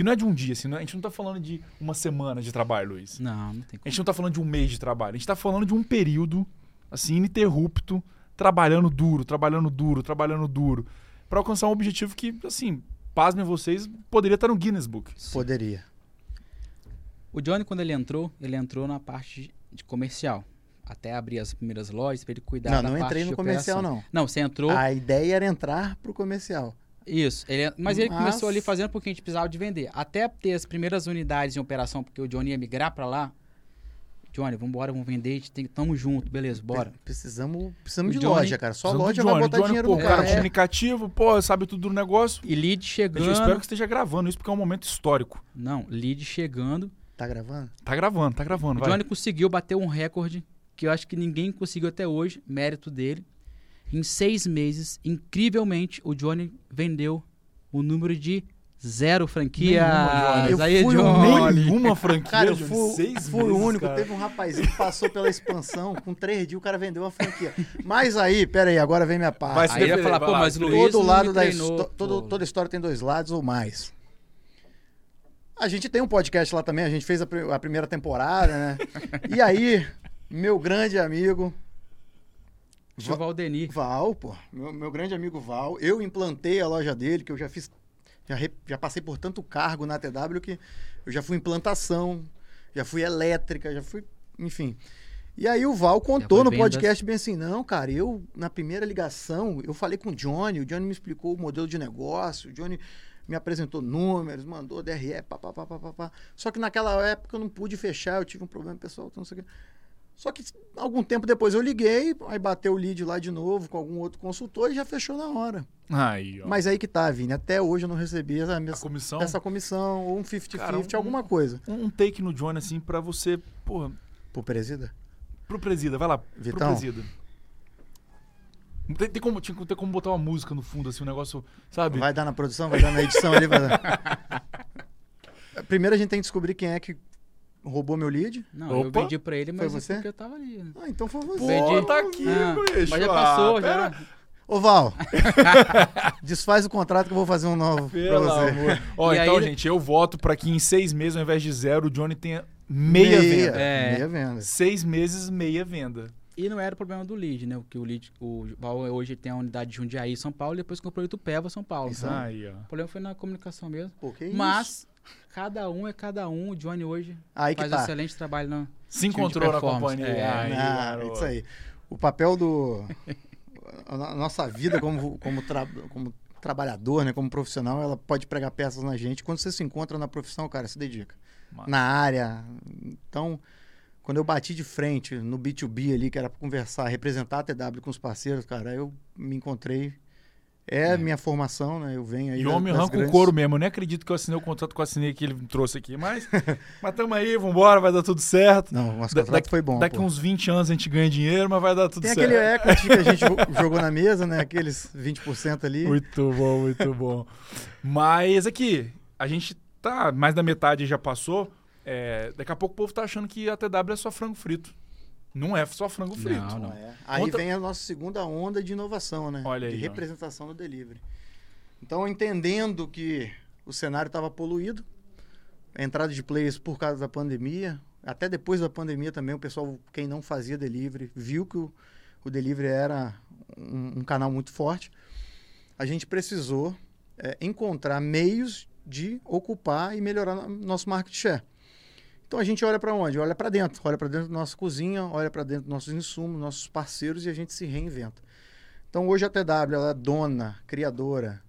que não é de um dia, assim, não, é, a gente não tá falando de uma semana de trabalho, Luiz. Não, não tem como. A gente não tá falando de um mês de trabalho. A gente tá falando de um período, assim, ininterrupto, trabalhando duro, trabalhando duro, trabalhando duro, para alcançar um objetivo que, assim, pasmem vocês, poderia estar no Guinness Book. Poderia. O Johnny, quando ele entrou, ele entrou na parte de comercial até abrir as primeiras lojas para ele cuidar não, da não parte entrei no comercial não. Não, você entrou. A ideia era entrar pro comercial. Isso, ele, mas ele mas... começou ali fazendo porque a gente precisava de vender. Até ter as primeiras unidades em operação, porque o Johnny ia migrar para lá. Johnny, vamos embora, vamos vender, a gente tem, tamo junto, beleza, bora. Precisamos, precisamos de Johnny, loja, cara. Só loja Johnny, vai botar Johnny, dinheiro pô, no cara. É. comunicativo, pô, sabe tudo do negócio. E lead chegando. Eu espero que esteja gravando isso, porque é um momento histórico. Não, lead chegando. Tá gravando? Tá gravando, tá gravando. O Johnny conseguiu bater um recorde que eu acho que ninguém conseguiu até hoje, mérito dele. Em seis meses, incrivelmente, o Johnny vendeu o número de zero franquias. Eu Aí, fui Johnny. Nenhuma franquia, cara, eu fui, seis fui meses, o único. Cara. Teve um rapazinho que passou pela expansão, com três dias o cara vendeu uma franquia. Mas aí, pera aí, agora vem minha parte. Aí ia falar, pô, mas Luiz todo lado da todo, Toda história tem dois lados ou mais. A gente tem um podcast lá também, a gente fez a, a primeira temporada, né? e aí, meu grande amigo. Tio Valdeni. Val, pô. Meu, meu grande amigo Val. Eu implantei a loja dele, que eu já fiz. Já, re, já passei por tanto cargo na TW que eu já fui implantação, já fui elétrica, já fui. Enfim. E aí o Val contou no podcast bem assim, não, cara, eu, na primeira ligação, eu falei com o Johnny, o Johnny me explicou o modelo de negócio, o Johnny me apresentou números, mandou DRE, papapá, papapá. Só que naquela época eu não pude fechar, eu tive um problema pessoal, então não sei o que. Só que algum tempo depois eu liguei, aí bateu o lead lá de novo com algum outro consultor e já fechou na hora. Aí, Mas aí que tá, Vini. Até hoje eu não recebi essa, minha, comissão? essa comissão, ou um 50-50, um, alguma coisa. Um, um, take no Johnny, assim, pra você, porra. Pro presida? Pro presida, vai lá. Vitão. Pro presida. Tem, tem, como, tinha, tem como botar uma música no fundo, assim, um negócio, sabe? Vai dar na produção, vai dar na edição ali. Vai dar. Primeiro a gente tem que descobrir quem é que roubou meu lead. Não, Opa. eu vendi pra ele, mas foi você? porque eu tava ali. Né? Ah, então foi você. Pô, vendi. tá aqui, ah, bicho. Mas já passou, ah, já. Ô, Val, desfaz o contrato que eu vou fazer um novo Pelo pra você. Amor. Ó, então, aí... gente, eu voto pra que em seis meses, ao invés de zero, o Johnny tenha meia, meia venda. É. Meia venda. Seis meses, meia venda. E não era o problema do lead, né? Porque o lead, o Val hoje tem a unidade de Jundiaí, São Paulo, e depois comprou o Itupeva, São Paulo. Isso aí, ó. O problema foi na comunicação mesmo. Pô, que Mas isso? Cada um é cada um. O Johnny hoje aí faz tá. um excelente trabalho na. Se encontrou na companhia. É, aí, ah, isso aí. O papel do. a nossa vida como, como, tra, como trabalhador, né, como profissional, ela pode pregar peças na gente. Quando você se encontra na profissão, cara, se dedica. Na área. Então, quando eu bati de frente no B2B ali, que era para conversar, representar a TW com os parceiros, cara, eu me encontrei é, é. minha formação, né? Eu venho aí. E o homem arranca grandes... o couro mesmo. Eu nem acredito que eu assinei o contrato que eu assinei que ele trouxe aqui, mas. mas tamo aí, vambora, vai dar tudo certo. Não, mas contrato daqui, foi bom. Daqui pô. uns 20 anos a gente ganha dinheiro, mas vai dar tudo Tem certo. Tem aquele equity que a gente jogou na mesa, né? Aqueles 20% ali. Muito bom, muito bom. Mas aqui, a gente tá. Mais da metade já passou. É, daqui a pouco o povo tá achando que a TW é só frango frito. Não é só frango frito. Não, não é. Aí Conta... vem a nossa segunda onda de inovação, né? Olha de aí, representação ó. do delivery. Então, entendendo que o cenário estava poluído, a entrada de players por causa da pandemia, até depois da pandemia também, o pessoal, quem não fazia delivery, viu que o, o delivery era um, um, canal muito forte. A gente precisou é, encontrar meios de ocupar e melhorar nosso market share. Então a gente olha para onde? Olha para dentro, olha para dentro da nossa cozinha, olha para dentro dos nossos insumos, nossos parceiros e a gente se reinventa. Então hoje a TW ela é dona, criadora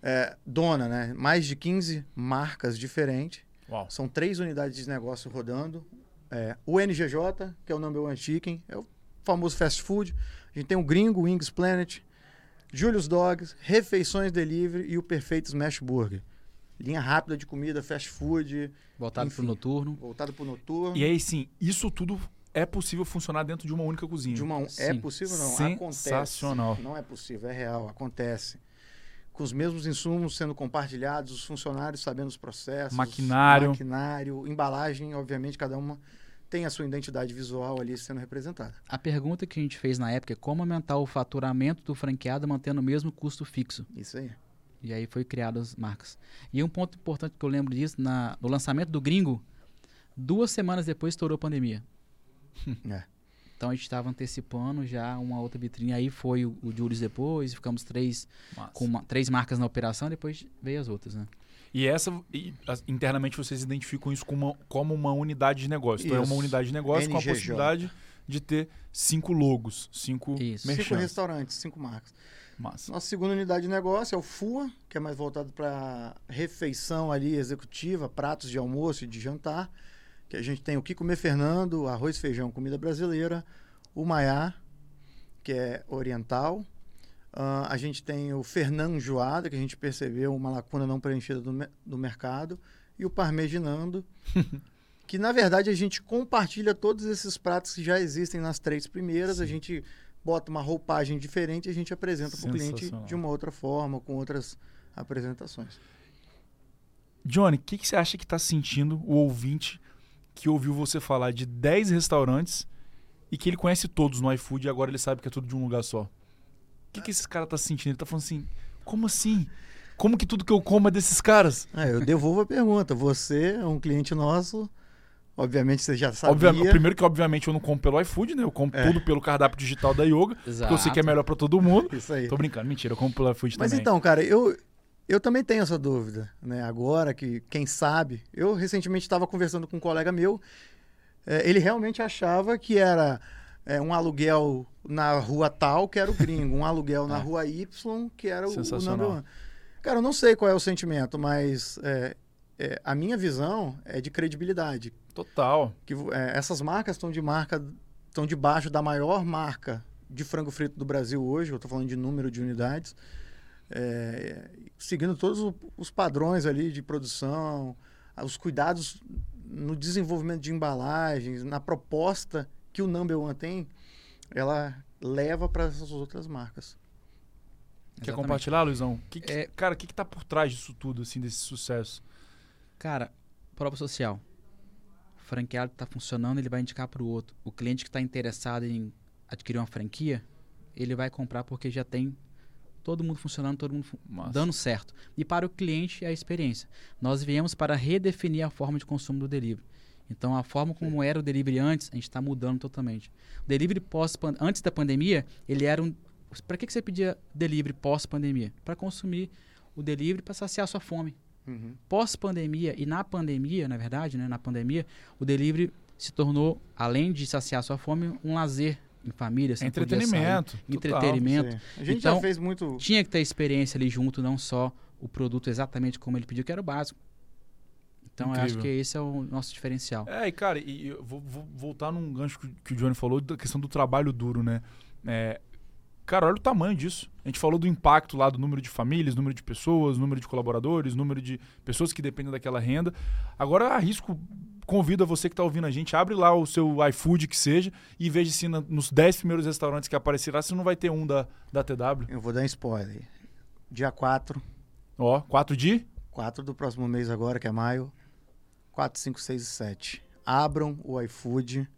é, dona, né? Mais de 15 marcas diferentes. Uau. São três unidades de negócio rodando. É, o NGJ, que é o Number One Chicken, é o famoso fast food. A gente tem o Gringo, Wings Planet, Julius Dogs, Refeições Delivery e o Perfeito Smash Burger. Linha rápida de comida, fast food. Voltado para o noturno. Voltado para o noturno. E aí, sim, isso tudo é possível funcionar dentro de uma única cozinha. De uma, é possível, não. Sensacional. Acontece. Não é possível, é real, acontece. Com os mesmos insumos sendo compartilhados, os funcionários sabendo os processos. Maquinário. Maquinário, embalagem, obviamente, cada uma tem a sua identidade visual ali sendo representada. A pergunta que a gente fez na época é como aumentar o faturamento do franqueado mantendo o mesmo custo fixo. Isso aí. E aí foi criadas as marcas. E um ponto importante que eu lembro disso, na, no lançamento do Gringo, duas semanas depois estourou a pandemia. é. Então a gente estava antecipando já uma outra vitrine. Aí foi o, o Julius depois, ficamos três com uma, três marcas na operação, depois veio as outras, né? E essa, e, internamente, vocês identificam isso como uma, como uma unidade de negócio. Isso. Então, é uma unidade de negócio NGJ. com a possibilidade de ter cinco logos, cinco Cinco restaurantes, cinco marcas. Massa. Nossa segunda unidade de negócio é o FUA, que é mais voltado para refeição ali executiva, pratos de almoço e de jantar. Que a gente tem o que comer Fernando, arroz, feijão, comida brasileira, o Maiá, que é oriental, Uh, a gente tem o Fernando Joada, que a gente percebeu uma lacuna não preenchida do, do mercado, e o Parmeginando, que na verdade a gente compartilha todos esses pratos que já existem nas três primeiras, Sim. a gente bota uma roupagem diferente e a gente apresenta para o cliente de uma outra forma, com outras apresentações. Johnny, o que, que, você acha que está sentindo o ouvinte que ouviu você falar de 10 restaurantes e que ele conhece todos no iFood e agora ele sabe que é tudo de um lugar só? O que, que esse cara tá sentindo? Ele tá falando assim, como assim? Como que tudo que eu como é desses caras? É, eu devolvo a pergunta. Você é um cliente nosso, obviamente você já sabia. Primeiro que obviamente eu não como pelo iFood, né? Eu como é. tudo pelo cardápio digital da Yoga, Exato. porque eu sei que é melhor para todo mundo. Isso aí. Tô brincando, mentira, eu como pelo iFood Mas também. Mas então, cara, eu eu também tenho essa dúvida, né? Agora que quem sabe, eu recentemente estava conversando com um colega meu, é, ele realmente achava que era é, um aluguel na rua tal, que era o gringo, um aluguel na é. rua Y, que era o, o number one. Cara, eu não sei qual é o sentimento, mas é, é, a minha visão é de credibilidade. Total. Que é, essas marcas estão de marca, estão debaixo da maior marca de frango frito do Brasil hoje. Eu estou falando de número de unidades, é, seguindo todos os padrões ali de produção, os cuidados no desenvolvimento de embalagens, na proposta que o Number One tem, ela leva para essas outras marcas. Quer compartilhar, Luizão? Que que, é... Cara, o que, está por trás disso tudo, assim, desse sucesso? Cara, prova social. Franqueado está funcionando, ele vai indicar para o outro. O cliente que está interessado em adquirir uma franquia, ele vai comprar porque já tem todo mundo funcionando, todo mundo dando certo. E para o cliente é a experiência. Nós viemos para redefinir a forma de consumo do delivery. Então, a forma como era o delivery antes, a gente está mudando totalmente. O delivery pós antes da pandemia, ele era um. Para que, que você pedia delivery pós-pandemia? Para consumir o delivery para saciar a sua fome. Uhum. Pós-pandemia e na pandemia, na verdade, né, na pandemia, o delivery se tornou, além de saciar a sua fome, um lazer em família, sem entretenimento, sair, entretenimento. Sim. A gente então, já fez muito. Tinha que ter experiência ali junto, não só o produto exatamente como ele pediu, que era o básico. Então, Incrível. eu acho que esse é o nosso diferencial. É, e cara, e eu vou, vou voltar num gancho que o Johnny falou, da questão do trabalho duro, né? É, cara, olha o tamanho disso. A gente falou do impacto lá do número de famílias, número de pessoas, número de colaboradores, número de pessoas que dependem daquela renda. Agora, arrisco, convido a você que está ouvindo a gente, abre lá o seu iFood que seja e veja se na, nos 10 primeiros restaurantes que aparecerá, se não vai ter um da, da TW. Eu vou dar um spoiler. Dia 4. Ó, 4 de? 4 do próximo mês agora, que é maio. 4, 5, 6 e 7. Abram o iFood,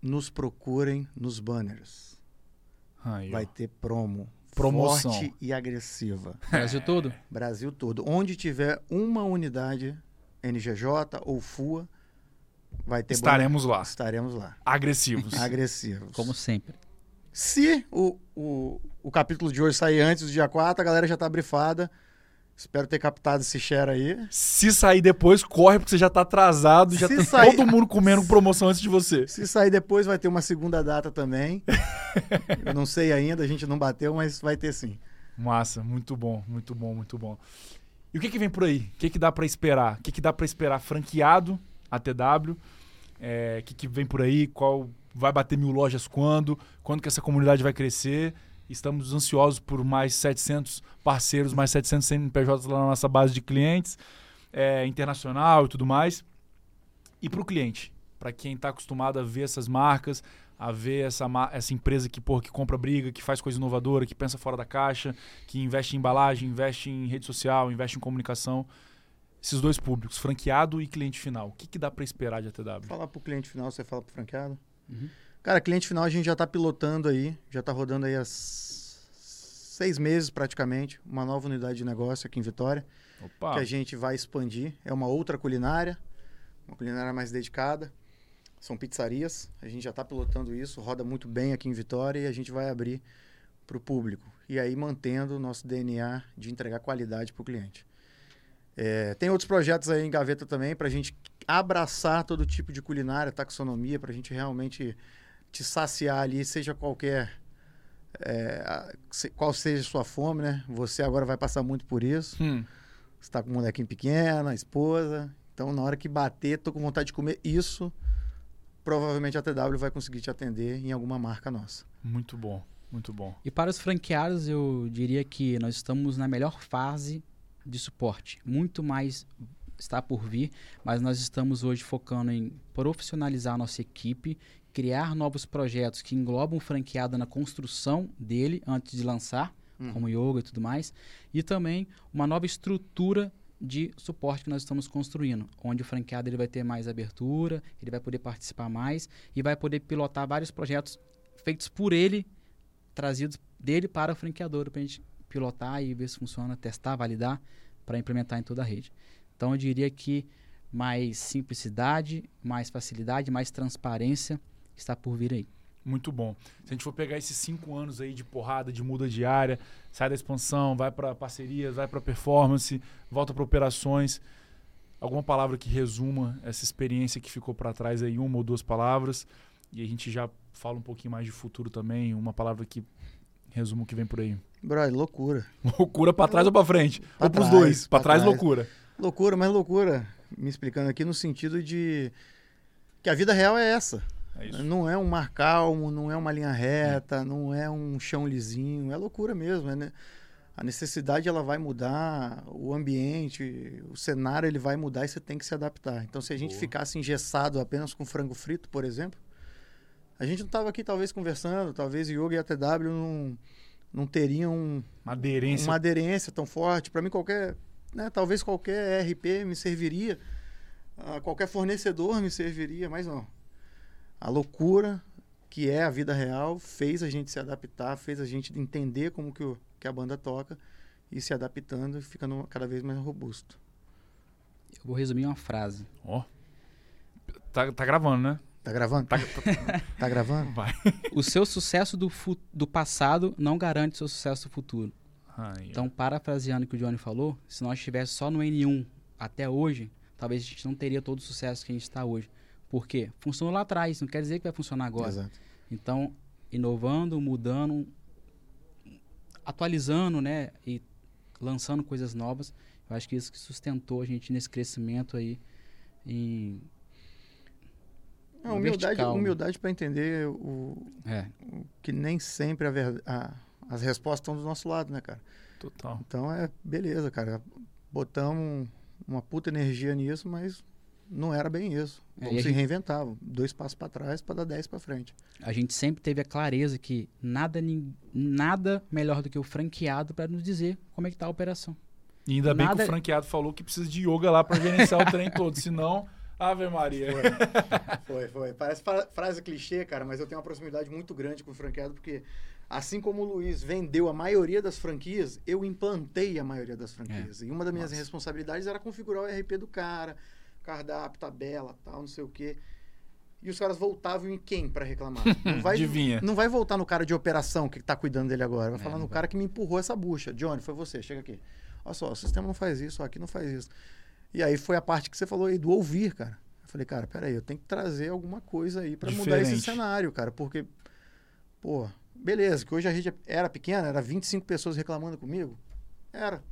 nos procurem nos banners. Aí, Vai ter promo. Promoção. Forte e agressiva. Brasil todo? Brasil todo. Onde tiver uma unidade NGJ ou FUA, vai ter Estaremos lá. Estaremos lá. Agressivos. Agressivos. Como sempre. Se o, o, o capítulo de hoje sair antes do dia 4, a galera já está brifada. Espero ter captado esse share aí. Se sair depois, corre, porque você já tá atrasado, já Se tem sair... todo mundo comendo promoção antes de você. Se sair depois, vai ter uma segunda data também. Eu não sei ainda, a gente não bateu, mas vai ter sim. Massa, muito bom, muito bom, muito bom. E o que, que vem por aí? O que, que dá para esperar? O que, que dá para esperar franqueado a TW? É, o que, que vem por aí? Qual vai bater mil lojas quando? Quando que essa comunidade vai crescer? Estamos ansiosos por mais 700 parceiros, mais 700 CNPJs lá na nossa base de clientes, é, internacional e tudo mais. E para o cliente, para quem está acostumado a ver essas marcas, a ver essa, essa empresa que, porra, que compra briga, que faz coisa inovadora, que pensa fora da caixa, que investe em embalagem, investe em rede social, investe em comunicação. Esses dois públicos, franqueado e cliente final. O que, que dá para esperar de ATW? Falar para o cliente final, você fala para o franqueado? Uhum. Cara, cliente final a gente já está pilotando aí, já está rodando aí há seis meses praticamente, uma nova unidade de negócio aqui em Vitória, Opa. que a gente vai expandir. É uma outra culinária, uma culinária mais dedicada. São pizzarias, a gente já está pilotando isso, roda muito bem aqui em Vitória e a gente vai abrir para o público. E aí mantendo o nosso DNA de entregar qualidade para o cliente. É, tem outros projetos aí em gaveta também para a gente abraçar todo tipo de culinária, taxonomia, para a gente realmente te saciar ali, seja qualquer. É, qual seja a sua fome, né? Você agora vai passar muito por isso. Hum. Você está com um molequinho pequeno, a esposa. Então, na hora que bater, tô com vontade de comer isso provavelmente a TW vai conseguir te atender em alguma marca nossa. Muito bom, muito bom. E para os franqueados, eu diria que nós estamos na melhor fase de suporte. Muito mais está por vir, mas nós estamos hoje focando em profissionalizar a nossa equipe, criar novos projetos que englobam o franqueado na construção dele antes de lançar, hum. como yoga e tudo mais, e também uma nova estrutura de suporte que nós estamos construindo, onde o franqueado ele vai ter mais abertura, ele vai poder participar mais e vai poder pilotar vários projetos feitos por ele, trazidos dele para o franqueador, para a gente pilotar e ver se funciona, testar, validar, para implementar em toda a rede. Então eu diria que mais simplicidade, mais facilidade, mais transparência está por vir aí. Muito bom. Se a gente for pegar esses cinco anos aí de porrada, de muda diária, sai da expansão, vai para parcerias, vai para performance, volta para operações. Alguma palavra que resuma essa experiência que ficou para trás aí, uma ou duas palavras. E a gente já fala um pouquinho mais de futuro também, uma palavra que resuma o que vem por aí. Brother, loucura. Loucura para trás ou para frente? Pra ou para os dois? Para trás, trás, loucura. Loucura, mas loucura. Me explicando aqui no sentido de que a vida real é essa. É não é um mar calmo, não é uma linha reta, é. não é um chão lisinho, é loucura mesmo. É, né? A necessidade ela vai mudar, o ambiente, o cenário ele vai mudar e você tem que se adaptar. Então, se a gente Boa. ficasse engessado apenas com frango frito, por exemplo, a gente não estava aqui talvez conversando, talvez Yoga e a TW não, não teriam uma aderência, uma aderência tão forte. Para mim, qualquer, né, talvez qualquer RP me serviria, uh, qualquer fornecedor me serviria, mas não a loucura que é a vida real fez a gente se adaptar, fez a gente entender como que, o, que a banda toca e se adaptando e ficando cada vez mais robusto. Eu vou resumir uma frase. Ó. Oh. Tá, tá gravando, né? Tá gravando? Tá, tá, tá gravando? Vai. O seu sucesso do, do passado não garante o seu sucesso do futuro. Ai, então, parafraseando o que o Johnny falou, se nós estivéssemos só no N1 até hoje, talvez a gente não teria todo o sucesso que a gente está hoje. Por quê? Funcionou lá atrás, não quer dizer que vai funcionar agora. Exato. Então, inovando, mudando, atualizando, né? E lançando coisas novas. Eu acho que isso que sustentou a gente nesse crescimento aí em humildade, né? humildade para entender o, é. o, que nem sempre a, a, as respostas estão do nosso lado, né, cara? Total. Então é beleza, cara. Botamos uma puta energia nisso, mas não era bem isso. É, Vamos se gente... reinventar, dois passos para trás para dar dez para frente. A gente sempre teve a clareza que nada, nada melhor do que o franqueado para nos dizer como é que está a operação. E ainda nada... bem que o franqueado falou que precisa de yoga lá para gerenciar o trem todo, senão Ave Maria. Foi, foi, foi. Parece frase clichê, cara, mas eu tenho uma proximidade muito grande com o franqueado, porque assim como o Luiz vendeu a maioria das franquias, eu implantei a maioria das franquias. É. E uma das minhas Nossa. responsabilidades era configurar o RP do cara, cardápio, tabela, tal, não sei o quê. E os caras voltavam em quem para reclamar? Não vai, Adivinha. Não vai voltar no cara de operação que tá cuidando dele agora. Vai é, falar no cara que me empurrou essa bucha. Johnny, foi você, chega aqui. Olha só, o sistema não faz isso, aqui não faz isso. E aí foi a parte que você falou aí do ouvir, cara. Eu falei, cara, peraí, eu tenho que trazer alguma coisa aí para mudar esse cenário, cara. Porque, pô, Beleza, que hoje a rede era pequena, era 25 pessoas reclamando comigo. Era.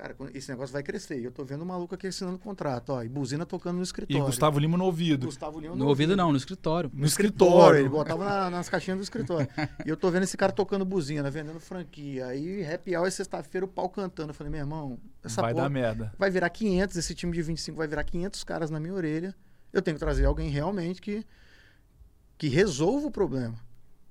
Cara, esse negócio vai crescer. Eu tô vendo um maluco aqui assinando contrato, ó, e buzina tocando no escritório. E Gustavo Lima no ouvido. Gustavo Lima no, no ouvido, ouvido não, no escritório. No, no escritório. escritório. Ele botava na, nas caixinhas do escritório. e eu tô vendo esse cara tocando buzina, vendendo franquia. Aí, happy hour, sexta-feira, o pau cantando. Eu falei, meu irmão, essa Vai porra dar merda. Vai virar 500, esse time de 25 vai virar 500 caras na minha orelha. Eu tenho que trazer alguém realmente que, que resolva o problema.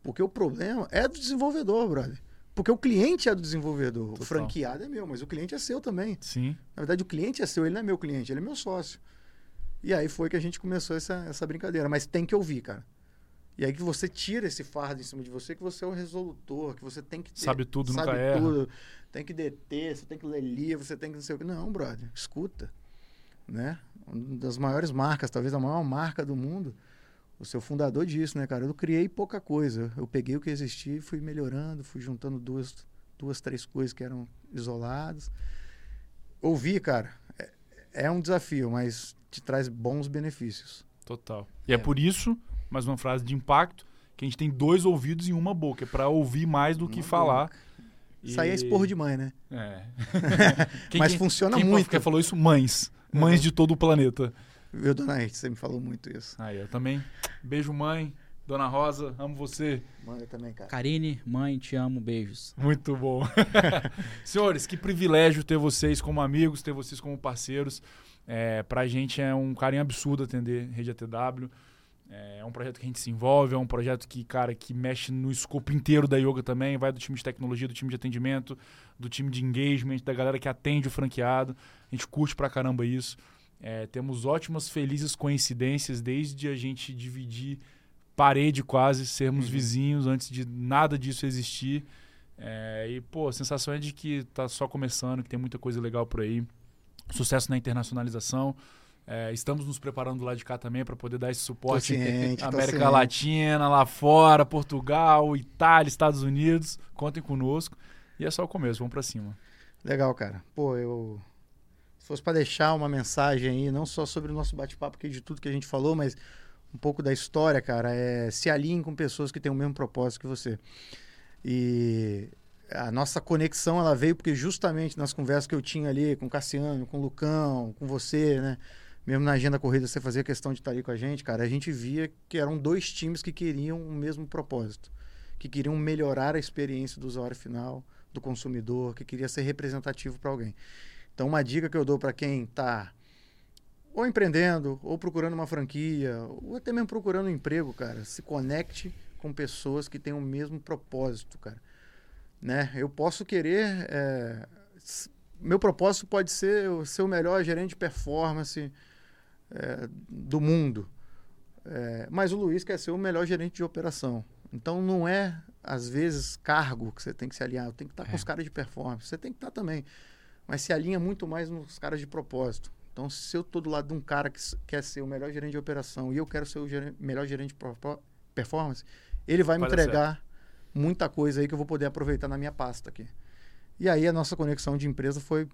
Porque o problema é do desenvolvedor, brother. Porque o cliente é do desenvolvedor. Total. O franqueado é meu, mas o cliente é seu também. Sim. Na verdade, o cliente é seu, ele não é meu cliente, ele é meu sócio. E aí foi que a gente começou essa, essa brincadeira. Mas tem que ouvir, cara. E aí que você tira esse fardo em cima de você, que você é o resolutor, que você tem que ter, Sabe tudo, sabe nunca tudo, erra. Tem que deter, você tem que ler livro, você tem que não sei o que. Não, brother, escuta. Né? Uma das maiores marcas, talvez a maior marca do mundo o seu fundador disse, né, cara? Eu criei pouca coisa. Eu peguei o que existia e fui melhorando, fui juntando duas, duas três coisas que eram isoladas. Ouvir, cara, é, é um desafio, mas te traz bons benefícios. Total. E é, é por isso, mais uma frase de impacto, que a gente tem dois ouvidos e uma boca, é para ouvir mais do uma que boca. falar. E... Isso aí é esporro de mãe, né? É. quem, Mas funciona quem muito. Quem falou isso? Mães. Mães uhum. de todo o planeta. Viu, dona Erte? Você me falou muito isso. Aí, eu também. Beijo, mãe. Dona Rosa, amo você. Mãe, eu também, cara. Karine, mãe, te amo, beijos. Muito bom. Senhores, que privilégio ter vocês como amigos, ter vocês como parceiros. É, pra gente é um carinho absurdo atender Rede ATW. É, é um projeto que a gente se envolve, é um projeto que, cara, que mexe no escopo inteiro da yoga também. Vai do time de tecnologia, do time de atendimento, do time de engagement, da galera que atende o franqueado. A gente curte pra caramba isso. É, temos ótimas, felizes coincidências desde a gente dividir parede quase, sermos uhum. vizinhos antes de nada disso existir. É, e, pô, a sensação é de que tá só começando, que tem muita coisa legal por aí. Sucesso na internacionalização. É, estamos nos preparando lá de cá também para poder dar esse suporte ciente, América Latina, lá fora, Portugal, Itália, Estados Unidos. Contem conosco. E é só o começo, vamos para cima. Legal, cara. Pô, eu fosse para deixar uma mensagem aí, não só sobre o nosso bate-papo aqui de tudo que a gente falou, mas um pouco da história, cara, é se alinhe com pessoas que têm o mesmo propósito que você. E a nossa conexão ela veio porque justamente nas conversas que eu tinha ali com o Cassiano, com o Lucão, com você, né? Mesmo na agenda corrida você fazia questão de estar ali com a gente, cara, a gente via que eram dois times que queriam o mesmo propósito, que queriam melhorar a experiência do usuário final, do consumidor, que queria ser representativo para alguém. Então, uma dica que eu dou para quem está ou empreendendo, ou procurando uma franquia, ou até mesmo procurando um emprego, cara, se conecte com pessoas que têm o mesmo propósito, cara. Né? Eu posso querer. É, meu propósito pode ser ser o melhor gerente de performance é, do mundo. É, mas o Luiz quer ser o melhor gerente de operação. Então não é, às vezes, cargo que você tem que se alinhar. Eu tenho que estar com os caras de performance. Você tem que estar também mas se alinha muito mais nos caras de propósito. Então, se eu estou do lado de um cara que quer ser o melhor gerente de operação e eu quero ser o gerente, melhor gerente de performance, ele vai, vai me entregar muita coisa aí que eu vou poder aproveitar na minha pasta aqui. E aí a nossa conexão de empresa foi,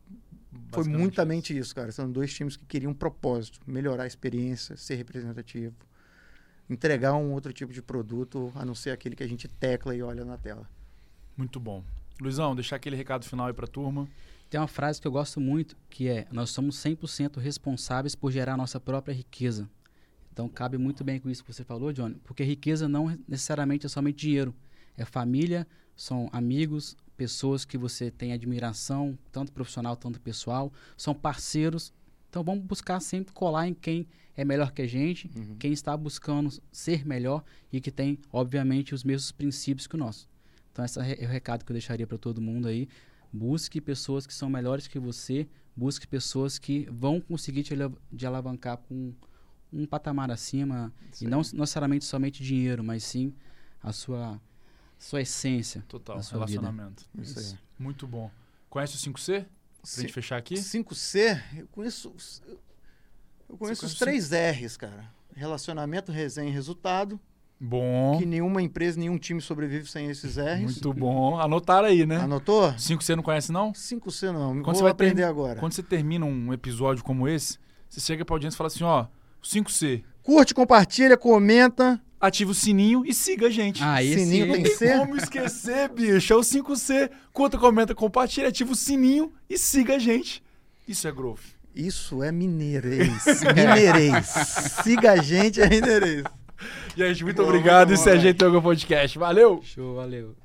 foi muitamente isso. isso, cara. São dois times que queriam um propósito, melhorar a experiência, ser representativo, entregar um outro tipo de produto, a não ser aquele que a gente tecla e olha na tela. Muito bom. Luizão, deixar aquele recado final aí para a turma. Tem uma frase que eu gosto muito, que é: Nós somos 100% responsáveis por gerar nossa própria riqueza. Então, cabe muito bem com isso que você falou, Johnny, porque riqueza não necessariamente é somente dinheiro. É família, são amigos, pessoas que você tem admiração, tanto profissional, tanto pessoal, são parceiros. Então, vamos buscar sempre colar em quem é melhor que a gente, uhum. quem está buscando ser melhor e que tem, obviamente, os mesmos princípios que o nosso. Então, esse é o recado que eu deixaria para todo mundo aí. Busque pessoas que são melhores que você, busque pessoas que vão conseguir te, te alavancar com um patamar acima e não necessariamente somente dinheiro, mas sim a sua sua essência. Total, sua relacionamento. Vida. Isso, Isso aí. Muito bom. Conhece o 5C? Pra C gente fechar aqui? 5C, eu conheço eu conheço os três R's, cara. Relacionamento, resenha e resultado. Bom. Que nenhuma empresa, nenhum time sobrevive sem esses R's. Muito bom. Anotaram aí, né? Anotou? 5C não conhece, não? 5C não. Quando Vou você vai aprender ter... agora. Quando você termina um episódio como esse, você chega pra audiência e fala assim, ó, 5C. Curte, compartilha, comenta. Ativa o sininho e siga a gente. Ah, esse sininho tem C? como esquecer, bicho. É o 5C. Curta, comenta, compartilha, ativa o sininho e siga a gente. Isso é growth. Isso é mineirês. mineirês. siga a gente, é mineirês. Gente, muito Boa, obrigado. Isso é Jeito Yoga Podcast. Valeu! Show, valeu.